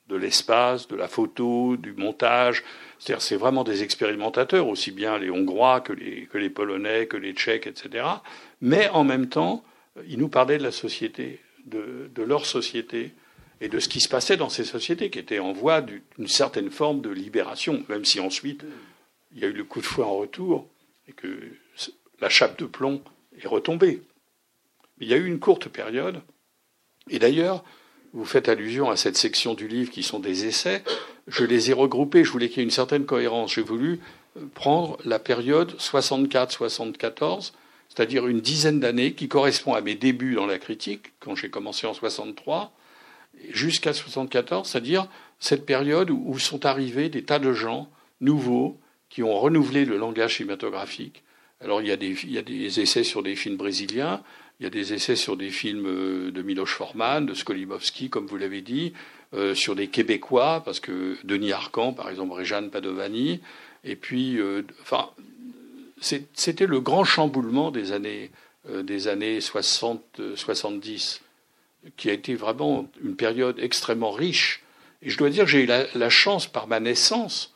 de l'espace, de la photo, du montage. C'est-à-dire c'est vraiment des expérimentateurs, aussi bien les Hongrois que les, que les Polonais, que les Tchèques, etc mais en même temps, ils nous parlaient de la société, de, leur société, et de ce qui se passait dans ces sociétés, qui étaient en voie d'une certaine forme de libération, même si ensuite il y a eu le coup de fouet en retour, et que la chape de plomb est retombée. Il y a eu une courte période, et d'ailleurs, vous faites allusion à cette section du livre qui sont des essais, je les ai regroupés, je voulais qu'il y ait une certaine cohérence, j'ai voulu prendre la période 64-74, c'est-à-dire une dizaine d'années qui correspond à mes débuts dans la critique, quand j'ai commencé en 63, jusqu'à 74, c'est-à-dire cette période où sont arrivés des tas de gens nouveaux qui ont renouvelé le langage cinématographique. Alors il y, a des, il y a des essais sur des films brésiliens, il y a des essais sur des films euh, de Miloš Forman, de Skolimowski, comme vous l'avez dit, euh, sur des Québécois, parce que Denis Arcan, par exemple, Réjeanne Padovani, et puis, euh, enfin, c'était le grand chamboulement des années, des années 60, 70, qui a été vraiment une période extrêmement riche. Et je dois dire que j'ai eu la, chance, par ma naissance,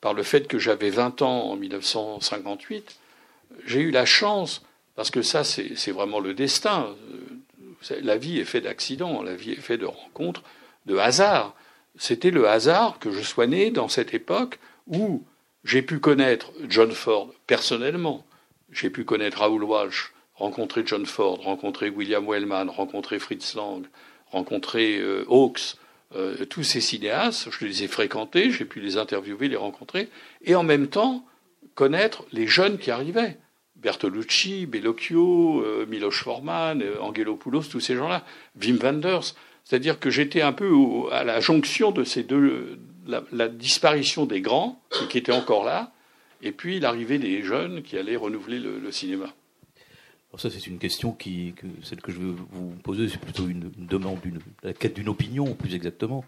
par le fait que j'avais 20 ans en 1958, j'ai eu la chance, parce que ça, c'est vraiment le destin. La vie est faite d'accidents, la vie est faite de rencontres, de hasards. C'était le hasard que je sois né dans cette époque où j'ai pu connaître John Ford personnellement. J'ai pu connaître Raoul Walsh, rencontrer John Ford, rencontrer William Wellman, rencontrer Fritz Lang, rencontrer euh, Hawks, euh, tous ces cinéastes. Je les ai fréquentés, j'ai pu les interviewer, les rencontrer, et en même temps connaître les jeunes qui arrivaient. Bertolucci, Bellocchio, euh, Miloš Forman, Angelopoulos, tous ces gens-là, Wim Wenders. C'est-à-dire que j'étais un peu à la jonction de ces deux, la, disparition des grands, qui étaient encore là, et puis l'arrivée des jeunes qui allaient renouveler le, cinéma. Alors ça, c'est une question qui, celle que je veux vous poser, c'est plutôt une, demande, une, la quête d'une opinion, plus exactement.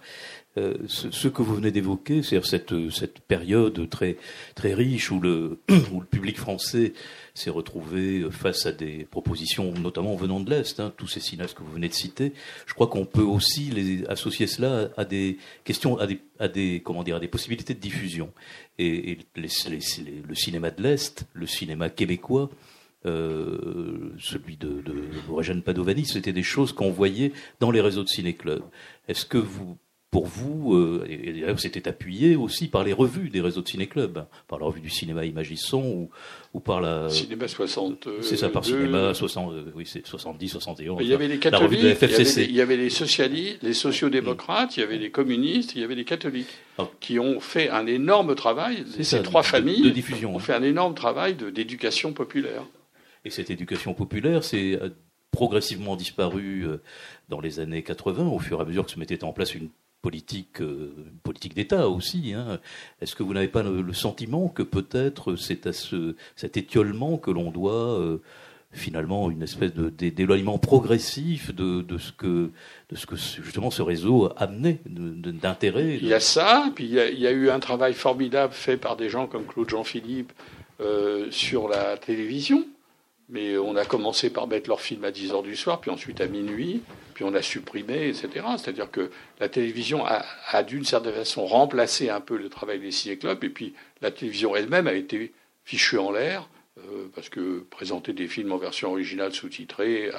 Euh, ce, que vous venez d'évoquer, c'est-à-dire cette, cette période très, très riche où le, où le public français s'est retrouvé face à des propositions, notamment venant de l'Est, hein, tous ces cinéastes que vous venez de citer. Je crois qu'on peut aussi les associer cela à des questions, à des, à des comment dire, à des possibilités de diffusion. Et, le cinéma de l'Est, le cinéma québécois, euh, celui de, de Padovani, c'était des choses qu'on voyait dans les réseaux de ciné-clubs. Est-ce que vous pour vous, euh, et d'ailleurs c'était appuyé aussi par les revues des réseaux de ciné-club, hein, par la revue du cinéma Imagisson ou, ou par la... Cinéma 60. C'est ça, par Cinéma 60, euh, oui, c'est 70, 71. Il y avait les catholiques, il, y avait les, il y avait les socialistes, les sociodémocrates, il y avait les communistes, il y avait les catholiques, ah. qui ont fait un énorme travail, ces trois familles de diffusion, ont hein. fait un énorme travail d'éducation populaire. Et cette éducation populaire, c'est euh, progressivement disparu dans les années 80, au fur et à mesure que se mettait en place une politique, euh, politique d'État aussi. Hein. Est-ce que vous n'avez pas le, sentiment que peut-être c'est à ce, cet étiolement que l'on doit euh, finalement une espèce de, d'éloignement progressif de, de, ce que, de ce que justement ce réseau a amené d'intérêt? Il y a ça, puis il y a, eu un travail formidable fait par des gens comme Claude Jean-Philippe euh, sur la télévision. Mais on a commencé par mettre leur film à 10 heures du soir, puis ensuite à minuit, puis on a supprimé, etc. C'est-à-dire que la télévision a, d'une certaine façon remplacé un peu le travail des ciné-clubs, et puis la télévision elle-même a été fichue en l'air, parce que présenter des films en version originale sous-titrée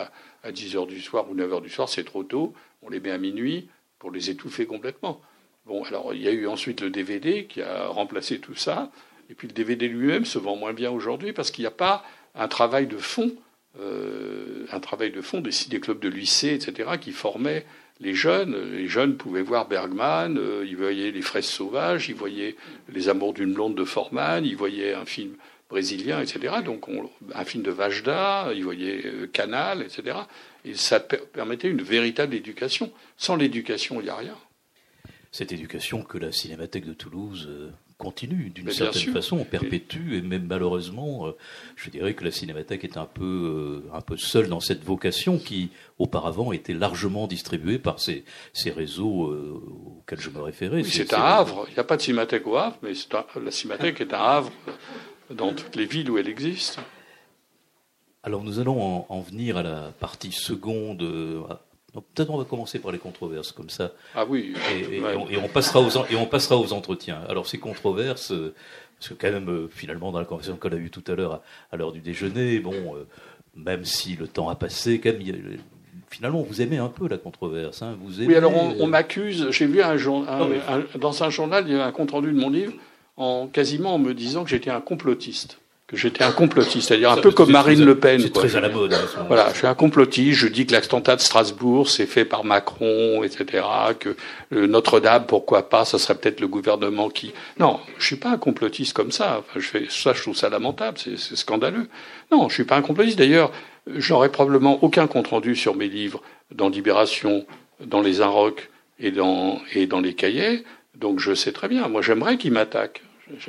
à, 10 h du soir ou 9 h du soir, c'est trop tôt. On les met à minuit pour les étouffer complètement. Bon, alors il y a eu ensuite le DVD qui a remplacé tout ça. Et puis le DVD lui-même se vend moins bien aujourd'hui parce qu'il n'y a pas un travail de fond, euh, un travail de fond des, clubs de lycée, etc., qui formaient les jeunes. Les jeunes pouvaient voir Bergman, euh, ils voyaient Les Fraises sauvages, ils voyaient Les Amours d'une blonde de Forman, ils voyaient un film brésilien, etc. Donc un film de Vajda, ils voyaient euh, Canal, etc. Et ça permettait une véritable éducation. Sans l'éducation, il n'y a rien cette éducation que la Cinémathèque de Toulouse continue d'une certaine façon, perpétue, et même malheureusement, euh, je dirais que la Cinémathèque est un peu, euh, un peu seule dans cette vocation qui, auparavant, était largement distribuée par ces, ces réseaux auxquels je me référais. Oui, c'est un havre. Il n'y a pas de Cinémathèque au Havre, mais la Cinémathèque est un havre dans toutes les villes où elle existe. Alors nous allons en venir à la partie seconde, peut-être on va commencer par les controverses comme ça. Ah oui. Et, on, passera aux et on passera aux entretiens. Alors ces controverses, euh, parce que quand même euh, finalement dans la conversation qu'on a eue tout à l'heure à, l'heure du déjeuner, bon, euh, même si le temps a passé, quand même. finalement, vous aimez un peu la controverse. Hein, vous oui, alors on, m'accuse. J'ai vu un, dans un journal, il y a un compte rendu de mon livre, en quasiment en me disant que j'étais un complotiste que j'étais un complotiste, c'est-à-dire un peu comme Marine Le Pen. C'est très à la mode. Hein, voilà, je suis un complotiste. Je dis que l'attentat de Strasbourg c'est fait par Macron, etc. Que Notre-Dame, pourquoi pas Ça serait peut-être le gouvernement qui. Non, je suis pas un complotiste comme ça. Enfin, je fais ça, je trouve ça lamentable. C'est scandaleux. Non, je suis pas un complotiste. D'ailleurs, j'aurais probablement aucun compte rendu sur mes livres dans Libération, dans les Inrocks et dans et dans les cahiers. Donc je sais très bien. Moi, j'aimerais qu'ils m'attaquent.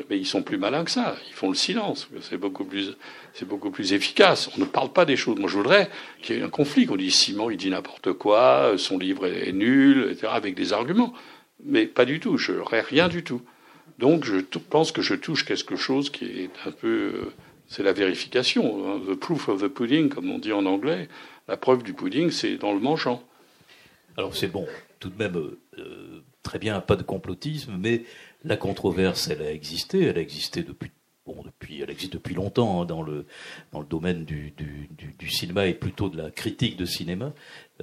Mais ils sont plus malins que ça. Ils font le silence. C'est beaucoup plus, c'est beaucoup plus efficace. On ne parle pas des choses. Moi, je voudrais qu'il y ait un conflit. Qu'on dise Simon, il dit n'importe quoi, son livre est nul, etc., avec des arguments. Mais pas du tout. Je n'aurais rien du tout. Donc, je pense que je touche quelque chose qui est un peu, euh, c'est la vérification. Hein. The proof of the pudding, comme on dit en anglais. La preuve du pudding, c'est dans le mangeant. Alors, c'est bon. Tout de même, euh, très bien, pas de complotisme, mais la controverse, elle a existé, elle a existé depuis bon, depuis, elle existe depuis longtemps hein, dans, le, dans le domaine du, du, cinéma et plutôt de la critique de cinéma.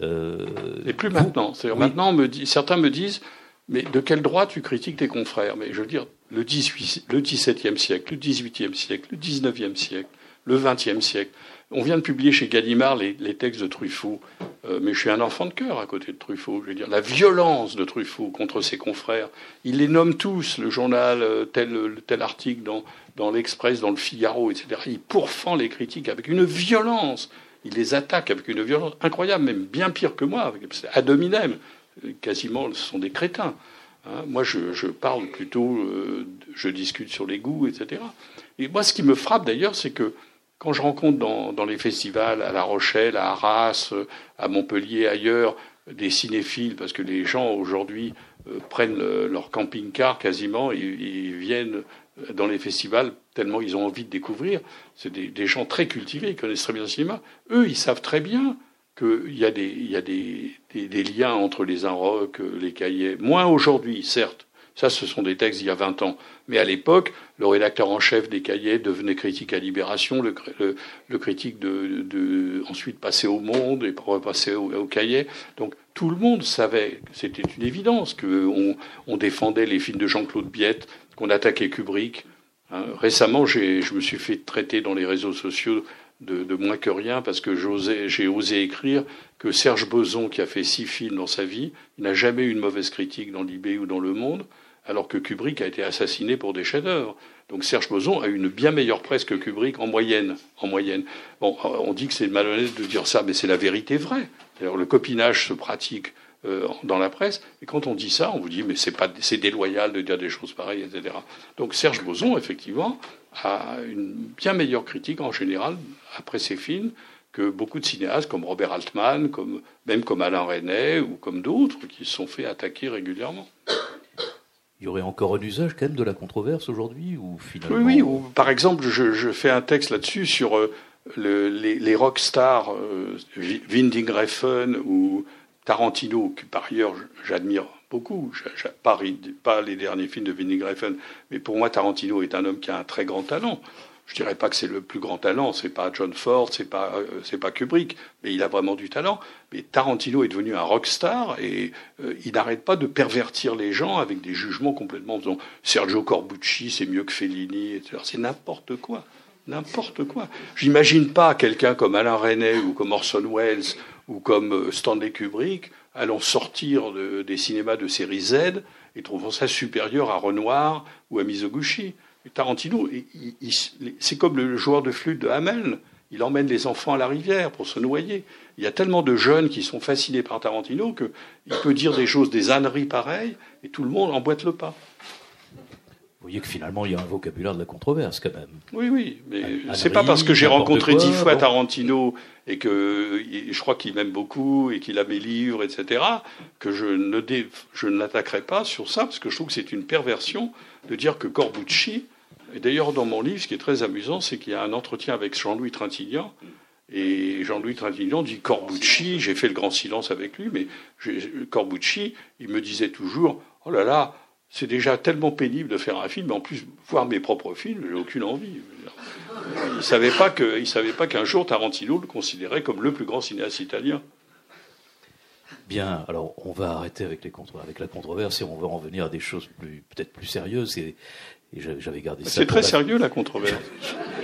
Euh, et plus maintenant. C'est maintenant, me dit, certains me disent, mais de quel droit tu critiques tes confrères? Mais je veux dire, le, 18, le 17e siècle, le 18e siècle, le 19e siècle, le 20e siècle, on vient de publier chez Gallimard les, textes de Truffaut, euh, mais je suis un enfant de cœur à côté de Truffaut. Je veux dire, la violence de Truffaut contre ses confrères. Il les nomme tous, le journal, euh, tel, tel article dans, dans l'Express, dans le Figaro, etc. Il pourfend les critiques avec une violence. Il les attaque avec une violence incroyable, même bien pire que moi. Ad hominem, quasiment, ce sont des crétins. Hein. moi, je, parle plutôt, euh, je discute sur les goûts, etc. Et moi, ce qui me frappe d'ailleurs, c'est que quand je rencontre dans, les festivals à La Rochelle, à Arras, à Montpellier, ailleurs, des cinéphiles, parce que les gens aujourd'hui euh, prennent leur camping-car quasiment et, viennent dans les festivals tellement ils ont envie de découvrir. C'est des, gens très cultivés, ils connaissent très bien le cinéma. Eux, ils savent très bien qu'il y a, des, liens entre les Inrocks, les cahiers. Moins aujourd'hui, certes, ça, ce sont des textes d'il y a 20 ans. Mais à l'époque, le rédacteur en chef des cahiers devenait critique à Libération, le, critique de, ensuite passait au Monde et repasser au, au cahier. Donc tout le monde savait, c'était une évidence, qu'on on défendait les films de Jean-Claude Biette, qu'on attaquait Kubrick. Hein. Récemment, je me suis fait traiter dans les réseaux sociaux de, moins que rien parce que j'ai osé écrire que Serge Boson, qui a fait six films dans sa vie, n'a jamais eu une mauvaise critique dans l'IB ou dans Le Monde alors que Kubrick a été assassiné pour des chefs-d'œuvre. Donc Serge Boson a une bien meilleure presse que Kubrick en moyenne. En moyenne. Bon, on dit que c'est malhonnête de dire ça, mais c'est la vérité vraie. Le copinage se pratique euh, dans la presse, et quand on dit ça, on vous dit mais c'est pas c'est déloyal de dire des choses pareilles, etc. Donc Serge Boson, effectivement, a une bien meilleure critique en général après ses films que beaucoup de cinéastes comme Robert Altman, comme, même comme Alain Resnais ou comme d'autres qui se sont fait attaquer régulièrement il y aurait encore un usage quand même de la controverse aujourd'hui ou finalement... Oui, oui. par exemple, je, fais un texte là-dessus sur euh, les, les rockstars euh, Refn ou Tarantino, qui par ailleurs j'admire beaucoup. Je, pas, pas, les derniers films de Refn, mais pour moi Tarantino est un homme qui a un très grand talent. Je dirais pas que c'est le plus grand talent, c'est pas John Ford, c'est pas euh, c'est pas Kubrick, mais il a vraiment du talent. Mais Tarantino est devenu un rockstar et euh, il n'arrête pas de pervertir les gens avec des jugements complètement. Disons, Sergio Corbucci, c'est mieux que Fellini, etc. C'est n'importe quoi, n'importe quoi. J'imagine pas quelqu'un comme Alain Resnais ou comme Orson Welles ou comme euh, Stanley Kubrick allant sortir des cinémas de série Z et trouvant ça supérieur à Renoir ou à Mizoguchi. Tarantino, c'est comme le joueur de flûte de Hamel. Il emmène les enfants à la rivière pour se noyer. Il y a tellement de jeunes qui sont fascinés par Tarantino qu'il peut dire des choses, des âneries pareilles, et tout le monde emboîte le pas. Vous voyez que finalement, il y a un vocabulaire de la controverse quand même. Oui, oui, mais c'est pas parce que j'ai rencontré dix fois Tarantino et que je crois qu'il m'aime beaucoup et qu'il a mes livres, etc., que je ne, je ne l'attaquerai pas sur ça, parce que je trouve que c'est une perversion de dire que Corbucci, et d'ailleurs dans mon livre, ce qui est très amusant, c'est qu'il y a un entretien avec Jean-Louis Trintignant, et Jean-Louis Trintignant dit Corbucci, j'ai fait le grand silence avec lui, mais Corbucci, il me disait toujours, oh là là, c'est déjà tellement pénible de faire un film, mais en plus, voir mes propres films, j'ai aucune envie. Il ne savait pas qu'un jour Tarantino le considérait comme le plus grand cinéaste italien. Bien, alors on va arrêter avec, les avec la controverse et on va en venir à des choses peut-être plus sérieuses. Et, j'avais gardé ça. C'est très sérieux la controverse.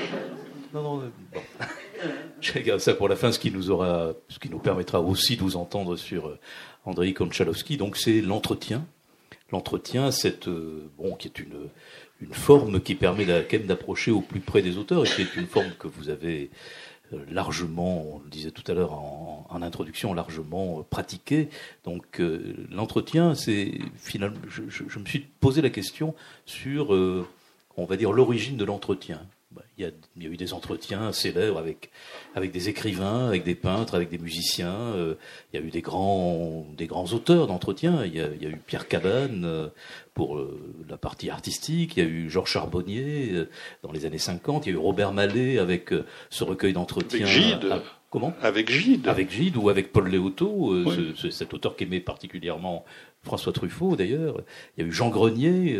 non, non, bon. J'avais gardé ça pour la fin, ce qui nous aura, ce qui nous permettra aussi de vous entendre sur euh, Andrei Konchalovsky. Donc c'est l'entretien l'entretien, cette euh, bon, qui est une une forme qui permet quand même d'approcher au plus près des auteurs et qui est une forme que vous avez euh, largement, on le disait tout à l'heure en, introduction, largement pratiqué. Donc euh, l'entretien, c'est finalement, je, me suis posé la question sur, on va dire, l'origine de l'entretien. Il y, a, il y, a, eu des entretiens célèbres avec, avec des écrivains, avec des peintres, avec des musiciens. Euh, il y a eu des grands, des grands auteurs d'entretien. Il, il, y a eu Pierre Cabane euh, pour euh, la partie artistique. Il y a eu Georges Charbonnier dans les années 50. Il y a eu Robert Mallet avec ce recueil d'entretiens. Avec Gide. comment? Avec Gide. Avec Gide ou avec Paul Léoto, cet auteur qu'aimait particulièrement François Truffaut d'ailleurs. Il y a eu Jean Grenier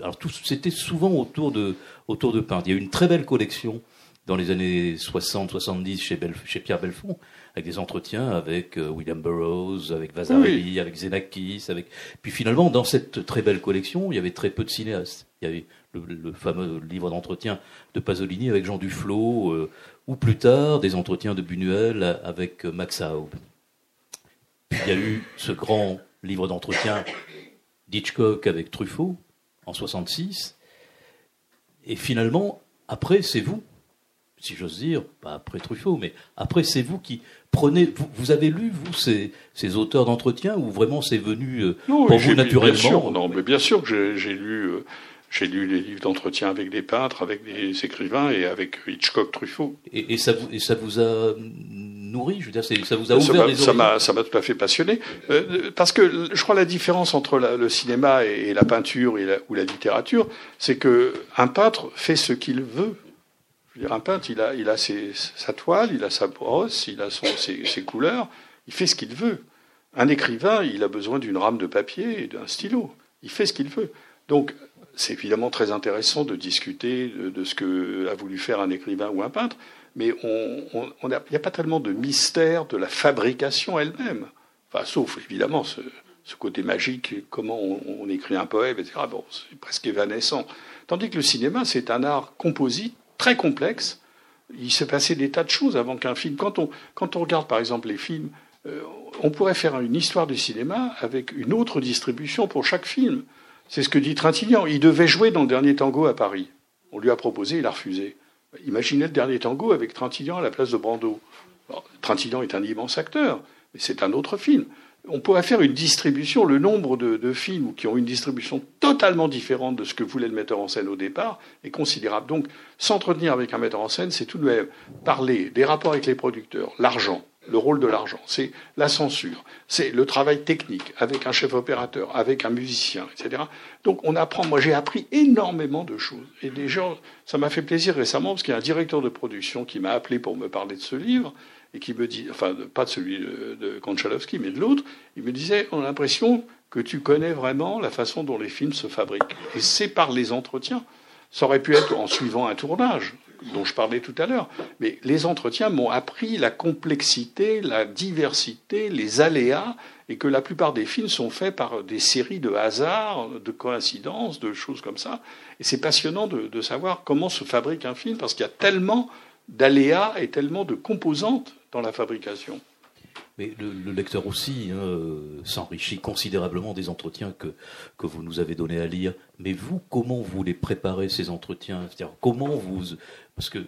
alors tout, c'était souvent autour de, autour de peintres. Il y a eu une très belle collection dans les années 60-70 chez, chez Pierre Belfond, avec des entretiens avec euh, William Burroughs, avec Vasarely, avec Xenakis, avec. Puis finalement, dans cette très belle collection, il y avait très peu de cinéastes. Il y avait le, fameux livre d'entretien de Pasolini avec Jean Duflo, euh, ou plus tard des entretiens de Buñuel avec Max Aub. Puis il y a eu ce grand livre d'entretien d'Hitchcock avec Truffaut, en 66. Et finalement, après, c'est vous, si j'ose dire, pas après Truffaut, mais après, c'est vous qui prenez. Vous, avez lu, vous, ces, ces auteurs d'entretien, ou vraiment c'est venu euh, pour vous naturellement bien sûr, Non, mais bien sûr que j'ai lu. Euh, j'ai lu les livres d'entretien avec des peintres, avec des écrivains et avec Hitchcock, Truffaut. Et, ça, vous, et ça vous a nourri Je veux dire, ça vous a ouvert les m'a, ça m'a tout à fait passionné. Euh, parce que je crois la différence entre le cinéma et, la peinture et ou la littérature, c'est que un peintre fait ce qu'il veut. Je veux dire, un peintre, il a, il a ses, sa toile, il a sa brosse, il a son, ses, ses couleurs, il fait ce qu'il veut. Un écrivain, il a besoin d'une rame de papier et d'un stylo. Il fait ce qu'il veut. Donc, c'est évidemment très intéressant de discuter de, ce que a voulu faire un écrivain ou un peintre, mais il n'y a, pas tellement de mystère de la fabrication elle-même. Enfin, sauf évidemment ce, côté magique, comment on, écrit un poème, etc. Bon, c'est presque évanescent. Tandis que le cinéma, c'est un art composite très complexe. Il s'est passé des tas de choses avant qu'un film. Quand on, regarde par exemple les films, euh, on pourrait faire une histoire du cinéma avec une autre distribution pour chaque film. C'est ce que dit Trintignant. Il devait jouer dans le dernier tango à Paris. On lui a proposé, il a refusé. Imaginez le dernier tango avec Trintignant à la place de Brando. Trintignant est un immense acteur, mais c'est un autre film. On pourrait faire une distribution, le nombre de, films qui ont une distribution totalement différente de ce que voulait le metteur en scène au départ est considérable. Donc, s'entretenir avec un metteur en scène, c'est tout de même parler des rapports avec les producteurs, l'argent, le rôle de l'argent, c'est la censure, c'est le travail technique avec un chef opérateur, avec un musicien, etc. Donc on apprend, moi j'ai appris énormément de choses. Et des gens, ça m'a fait plaisir récemment parce qu'il y a un directeur de production qui m'a appelé pour me parler de ce livre et qui me dit, enfin pas de celui de, Konchalovsky, mais de l'autre, il me disait, on a l'impression que tu connais vraiment la façon dont les films se fabriquent. Et c'est par les entretiens. Ça aurait pu être en suivant un tournage dont je parlais tout à l'heure. Mais les entretiens m'ont appris la complexité, la diversité, les aléas, et que la plupart des films sont faits par des séries de hasards, de coïncidences, de choses comme ça. Et c'est passionnant de, de, savoir comment se fabrique un film, parce qu'il y a tellement d'aléas et tellement de composantes dans la fabrication. Mais le, lecteur aussi hein, euh, s'enrichit considérablement des entretiens que, que vous nous avez donnés à lire. Mais vous, comment vous les préparez, ces entretiens? C'est-à-dire, comment vous, parce que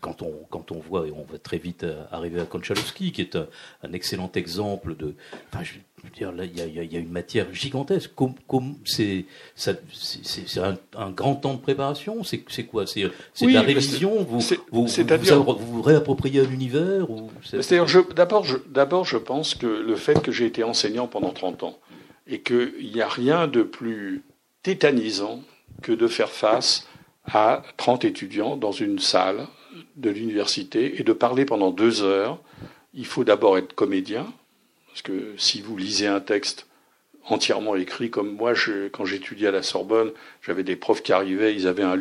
quand on, quand on voit, et on va très vite arriver à Konchalovsky, qui est un, excellent exemple de. Il y a, y a, une matière gigantesque. c'est un, grand temps de préparation C'est quoi? C'est de la révision? Vous vous, vous, vous, réappropriez un univers C'est-à-dire, d'abord, je, je pense que le fait que j'ai été enseignant pendant 30 ans et qu'il n'y a rien de plus tétanisant que de faire face à 30 étudiants dans une salle de l'université et de parler pendant deux heures. Il faut d'abord être comédien, parce que si vous lisez un texte entièrement écrit comme moi, quand j'étudiais à la Sorbonne, j'avais des profs qui arrivaient, ils avaient un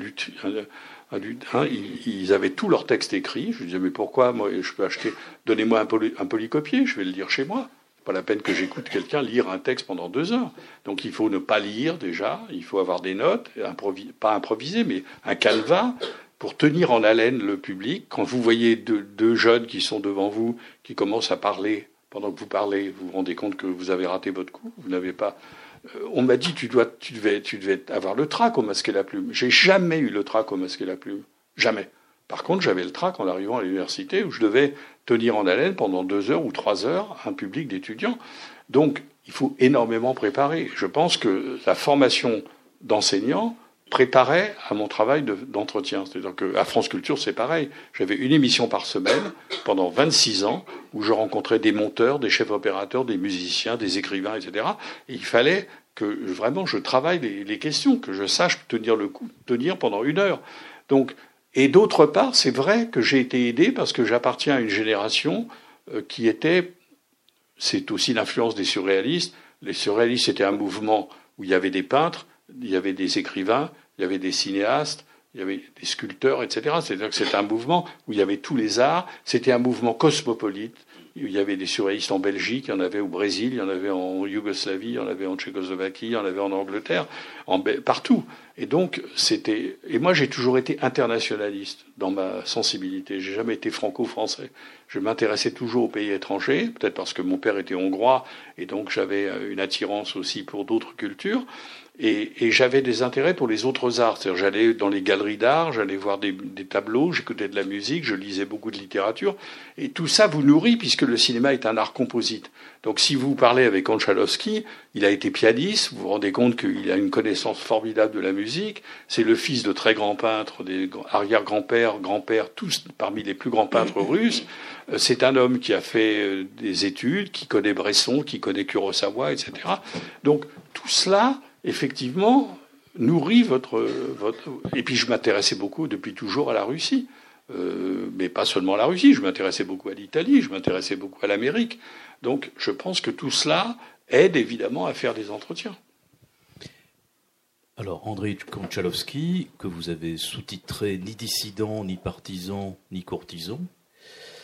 un, ils, avaient tout leur texte écrit. Je disais mais pourquoi moi je peux acheter, donnez-moi un polycopier, je vais le lire chez moi. Pas la peine que j'écoute quelqu'un lire un texte pendant deux heures. Donc il faut ne pas lire déjà, il faut avoir des notes, pas improviser, mais un calva pour tenir en haleine le public. Quand vous voyez deux, jeunes qui sont devant vous, qui commencent à parler pendant que vous parlez, vous vous rendez compte que vous avez raté votre coup, vous n'avez pas. Euh, on m'a dit tu dois, tu devais, tu devais avoir le trac au masque et la plume. J'ai jamais eu le trac au masque et la plume, jamais. Par contre, j'avais le trac en arrivant à l'université où je devais tenir en haleine pendant deux heures ou trois heures un public d'étudiants. Donc, il faut énormément préparer. Je pense que la formation d'enseignants préparait à mon travail d'entretien. C'est-à-dire qu'à France Culture, c'est pareil. J'avais une émission par semaine pendant 26 ans où je rencontrais des monteurs, des chefs opérateurs, des musiciens, des écrivains, etc. Et il fallait que vraiment je travaille les, les questions, que je sache tenir le coup, tenir pendant une heure. Donc, et d'autre part, c'est vrai que j'ai été aidé parce que j'appartiens à une génération euh, qui était, c'est aussi l'influence des surréalistes. Les surréalistes, c'était un mouvement où il y avait des peintres, il y avait des écrivains, il y avait des cinéastes, il y avait des sculpteurs, etc. C'est-à-dire que c'était un mouvement où il y avait tous les arts. C'était un mouvement cosmopolite. Il y avait des surréalistes en Belgique, il y en avait au Brésil, il y en avait en Yougoslavie, il y en avait en Tchécoslovaquie, il y en avait en Angleterre, en, partout. Et donc, c'était. Et moi, j'ai toujours été internationaliste dans ma sensibilité. J'ai jamais été franco-français. Je m'intéressais toujours aux pays étrangers, peut-être parce que mon père était hongrois, et donc j'avais une attirance aussi pour d'autres cultures. Et, et j'avais des intérêts pour les autres arts. J'allais dans les galeries d'art, j'allais voir des, des tableaux, j'écoutais de la musique, je lisais beaucoup de littérature. Et tout ça vous nourrit puisque le cinéma est un art composite. Donc, si vous parlez avec Konchalovsky, il a été pianiste, vous vous rendez compte qu'il a une connaissance formidable de la musique. C'est le fils de très grands peintres, des arrière-grands-pères, grands-pères, tous parmi les plus grands peintres russes. Euh, c'est un homme qui a fait euh, des études, qui connaît Bresson, qui connaît Kurosawa, etc. Donc, tout cela, effectivement, nourrit votre, votre... Et puis je m'intéressais beaucoup depuis toujours à la Russie. Euh, mais pas seulement à la Russie, je m'intéressais beaucoup à l'Italie, je m'intéressais beaucoup à l'Amérique. Donc je pense que tout cela aide évidemment à faire des entretiens. Alors André Konchalovsky, que vous avez sous-titré ni dissident, ni partisan, ni courtisan.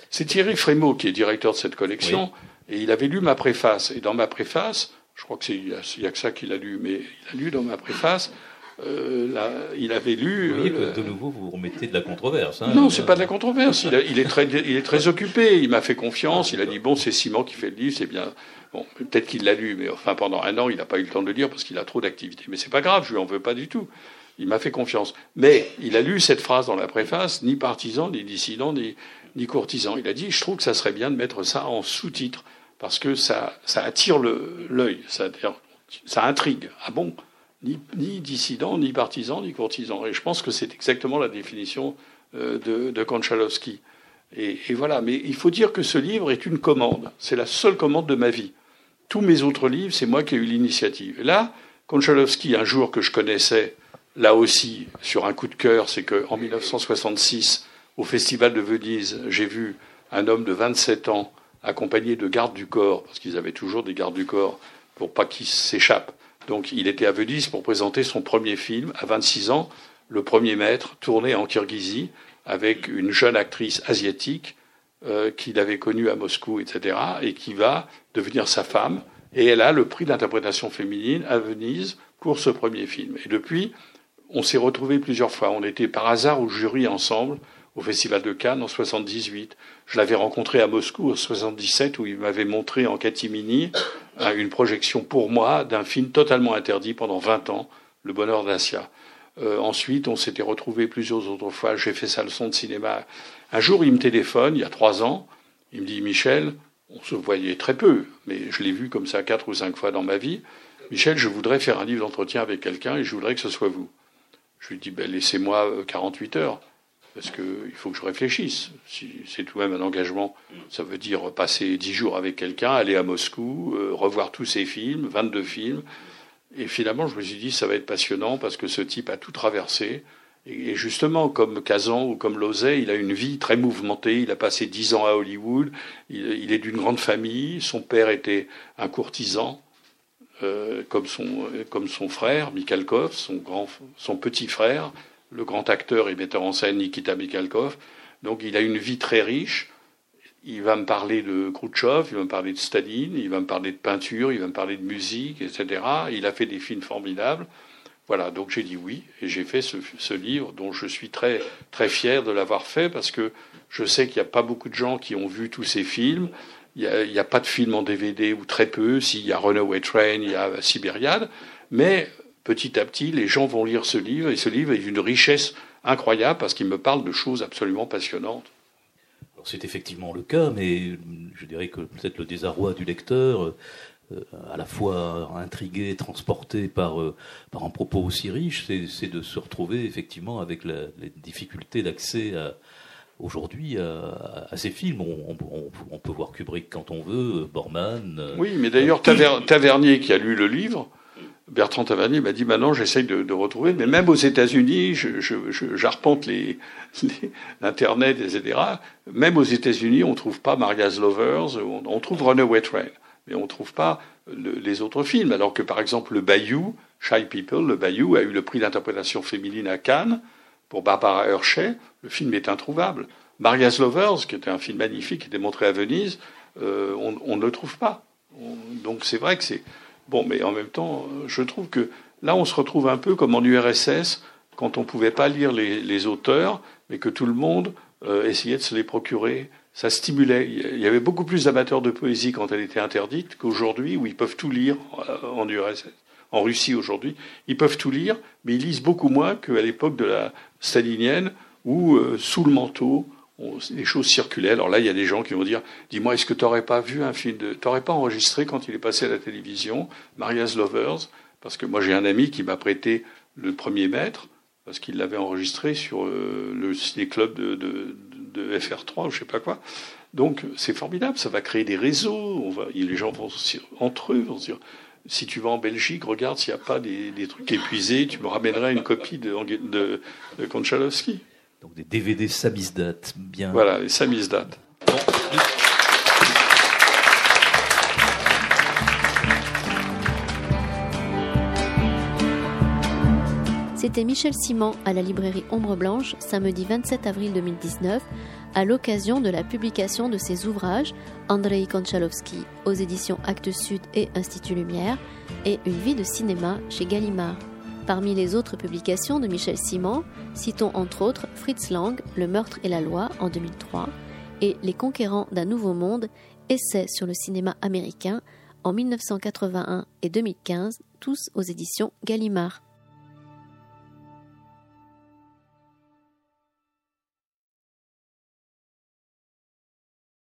C'est Thierry Frémaux qui est directeur de cette collection, et il avait lu ma préface. Et dans ma préface, je crois qu'il n'y a, que ça qu'il a lu, mais il a lu dans ma préface, euh, il avait lu. Vous euh, de nouveau, vous remettez de la controverse. Hein, non, c'est pas de la controverse. Il, est très, il est très occupé. Il m'a fait confiance. Il a dit bon, c'est Simon qui fait le livre, c'est bien. Bon, peut-être qu'il l'a lu, mais enfin pendant un an, il n'a pas eu le temps de le lire parce qu'il a trop d'activités. Mais c'est pas grave, je lui en veux pas du tout. Il m'a fait confiance. Mais il a lu cette phrase dans la préface, ni partisan, ni dissident, ni, ni courtisan. Il a dit, je trouve que ça serait bien de mettre ça en sous-titre parce que ça, ça attire l'œil, ça, intrigue. Ah bon? Ni, ni, dissident, ni partisan, ni courtisan. Et je pense que c'est exactement la définition euh, de, de. Et, voilà, mais il faut dire que ce livre est une commande. C'est la seule commande de ma vie. Tous mes autres livres, c'est moi qui ai eu l'initiative. Là, Konchalovsky, un jour que je connaissais, là aussi, sur un coup de cœur, c'est qu'en 1966, au Festival de Venise, j'ai vu un homme de 27 ans accompagné de gardes du corps, parce qu'ils avaient toujours des gardes du corps pour pas qu'ils s'échappent. Donc il était à Venise pour présenter son premier film à 26 ans. Le premier maître, tourné en Kirghizie avec une jeune actrice asiatique euh, qu'il avait connue à Moscou, etc., et qui va devenir sa femme. Et elle a le prix d'interprétation féminine à Venise pour ce premier film. Et depuis, on s'est retrouvés plusieurs fois. On était par hasard au jury ensemble au Festival de Cannes en 78. Je l'avais rencontré à Moscou en 77 où il m'avait montré en catimini euh, une projection pour moi d'un film totalement interdit pendant 20 ans, Le Bonheur d'Asia. Euh, ensuite, on s'était retrouvés plusieurs autres fois. J'ai fait sa leçon de cinéma. Un jour, il me téléphone, il y a trois ans. Il me dit Michel, on se voyait très peu, mais je l'ai vu comme ça quatre ou cinq fois dans ma vie. Michel, je voudrais faire un livre d'entretien avec quelqu'un et je voudrais que ce soit vous. Je lui dis ben, laissez-moi 48 euh, heures parce qu'il faut que je réfléchisse. C'est tout de même un engagement, ça veut dire passer dix jours avec quelqu'un, aller à Moscou, euh, revoir tous ses films, 22 films. Et finalement, je me suis dit, ça va être passionnant parce que ce type a tout traversé. Et justement, comme Kazan ou comme Lozay, il a une vie très mouvementée. Il a passé dix ans à Hollywood. Il, est d'une grande famille. Son père était un courtisan, euh, comme, son, comme son frère, Mikhalkov, son, grand, son petit frère le grand acteur et metteur en scène Nikita Mikhalkov. Donc il a une vie très riche. Il va me parler de Khrouchtchev, il va me parler de Staline, il va me parler de peinture, il va me parler de musique, etc. Il a fait des films formidables. Voilà, donc j'ai dit oui et j'ai fait ce, livre dont je suis très très fier de l'avoir fait parce que je sais qu'il n'y a pas beaucoup de gens qui ont vu tous ces films. Il n'y a, a, pas de films en DVD ou très peu. S'il y a Runaway Train, il y a Sibériade, mais petit à petit, les gens vont lire ce livre, et ce livre est d'une richesse incroyable parce qu'il me parle de choses absolument passionnantes. C'est effectivement le cas, mais je dirais que peut-être le désarroi du lecteur, euh, à la fois intrigué, transporté par, euh, par un propos aussi riche, c'est de se retrouver effectivement avec les difficultés d'accès aujourd'hui à, ces films. On, peut voir Kubrick quand on veut, Borman. Euh, oui, mais d'ailleurs, Tavernier qui a lu le livre, Bertrand Tavernier m'a dit maintenant j'essaye de, retrouver, mais même aux États-Unis, j'arpente l'internet, etc. Même aux États-Unis, on trouve pas Maria's Lovers, on, trouve Runaway Train, mais on trouve pas les autres films. Alors que par exemple le Bayou, Shy People, le Bayou a eu le prix d'interprétation féminine à Cannes pour Barbara Hershey. Le film est introuvable. Maria's Lovers, qui était un film magnifique, qui était montré à Venise, euh, on, ne le trouve pas. donc c'est vrai que c'est Bon, mais en même temps, je trouve que là, on se retrouve un peu comme en URSS, quand on ne pouvait pas lire les, auteurs, mais que tout le monde euh, essayait de se les procurer. Ça stimulait. Il y avait beaucoup plus d'amateurs de poésie quand elle était interdite qu'aujourd'hui, où ils peuvent tout lire euh, en URSS. En Russie aujourd'hui, ils peuvent tout lire, mais ils lisent beaucoup moins qu'à l'époque de la stalinienne, où euh, sous le manteau, les choses circulaient. Alors là, il y a des gens qui vont dire Dis-moi, est-ce que tu n'aurais pas vu un film de. Tu n'aurais pas enregistré quand il est passé à la télévision, Maria's Lovers? Parce que moi, j'ai un ami qui m'a prêté le premier maître, parce qu'il l'avait enregistré sur euh, le ciné-club de, de, FR3 ou je sais pas quoi. Donc, c'est formidable, ça va créer des réseaux. On va, les gens vont entre eux vont se dire si tu vas en Belgique, regarde s'il n'y a pas des, trucs épuisés, tu me ramèneras une copie de, de. Donc des DVD samizdat, bien. Voilà, les samizdat. C'était Michel Simon à la librairie Ombre Blanche, samedi 27 avril 2019, à l'occasion de la publication de ses ouvrages Andrei Konchalovsky aux éditions Actes Sud et Institut Lumière et Une vie de cinéma chez Gallimard. Parmi les autres publications de Michel Simon, citons entre autres Fritz Lang, Le meurtre et la loi en 2003 et Les conquérants d'un nouveau monde, essai sur le cinéma américain en 1981 et 2015, tous aux éditions Gallimard.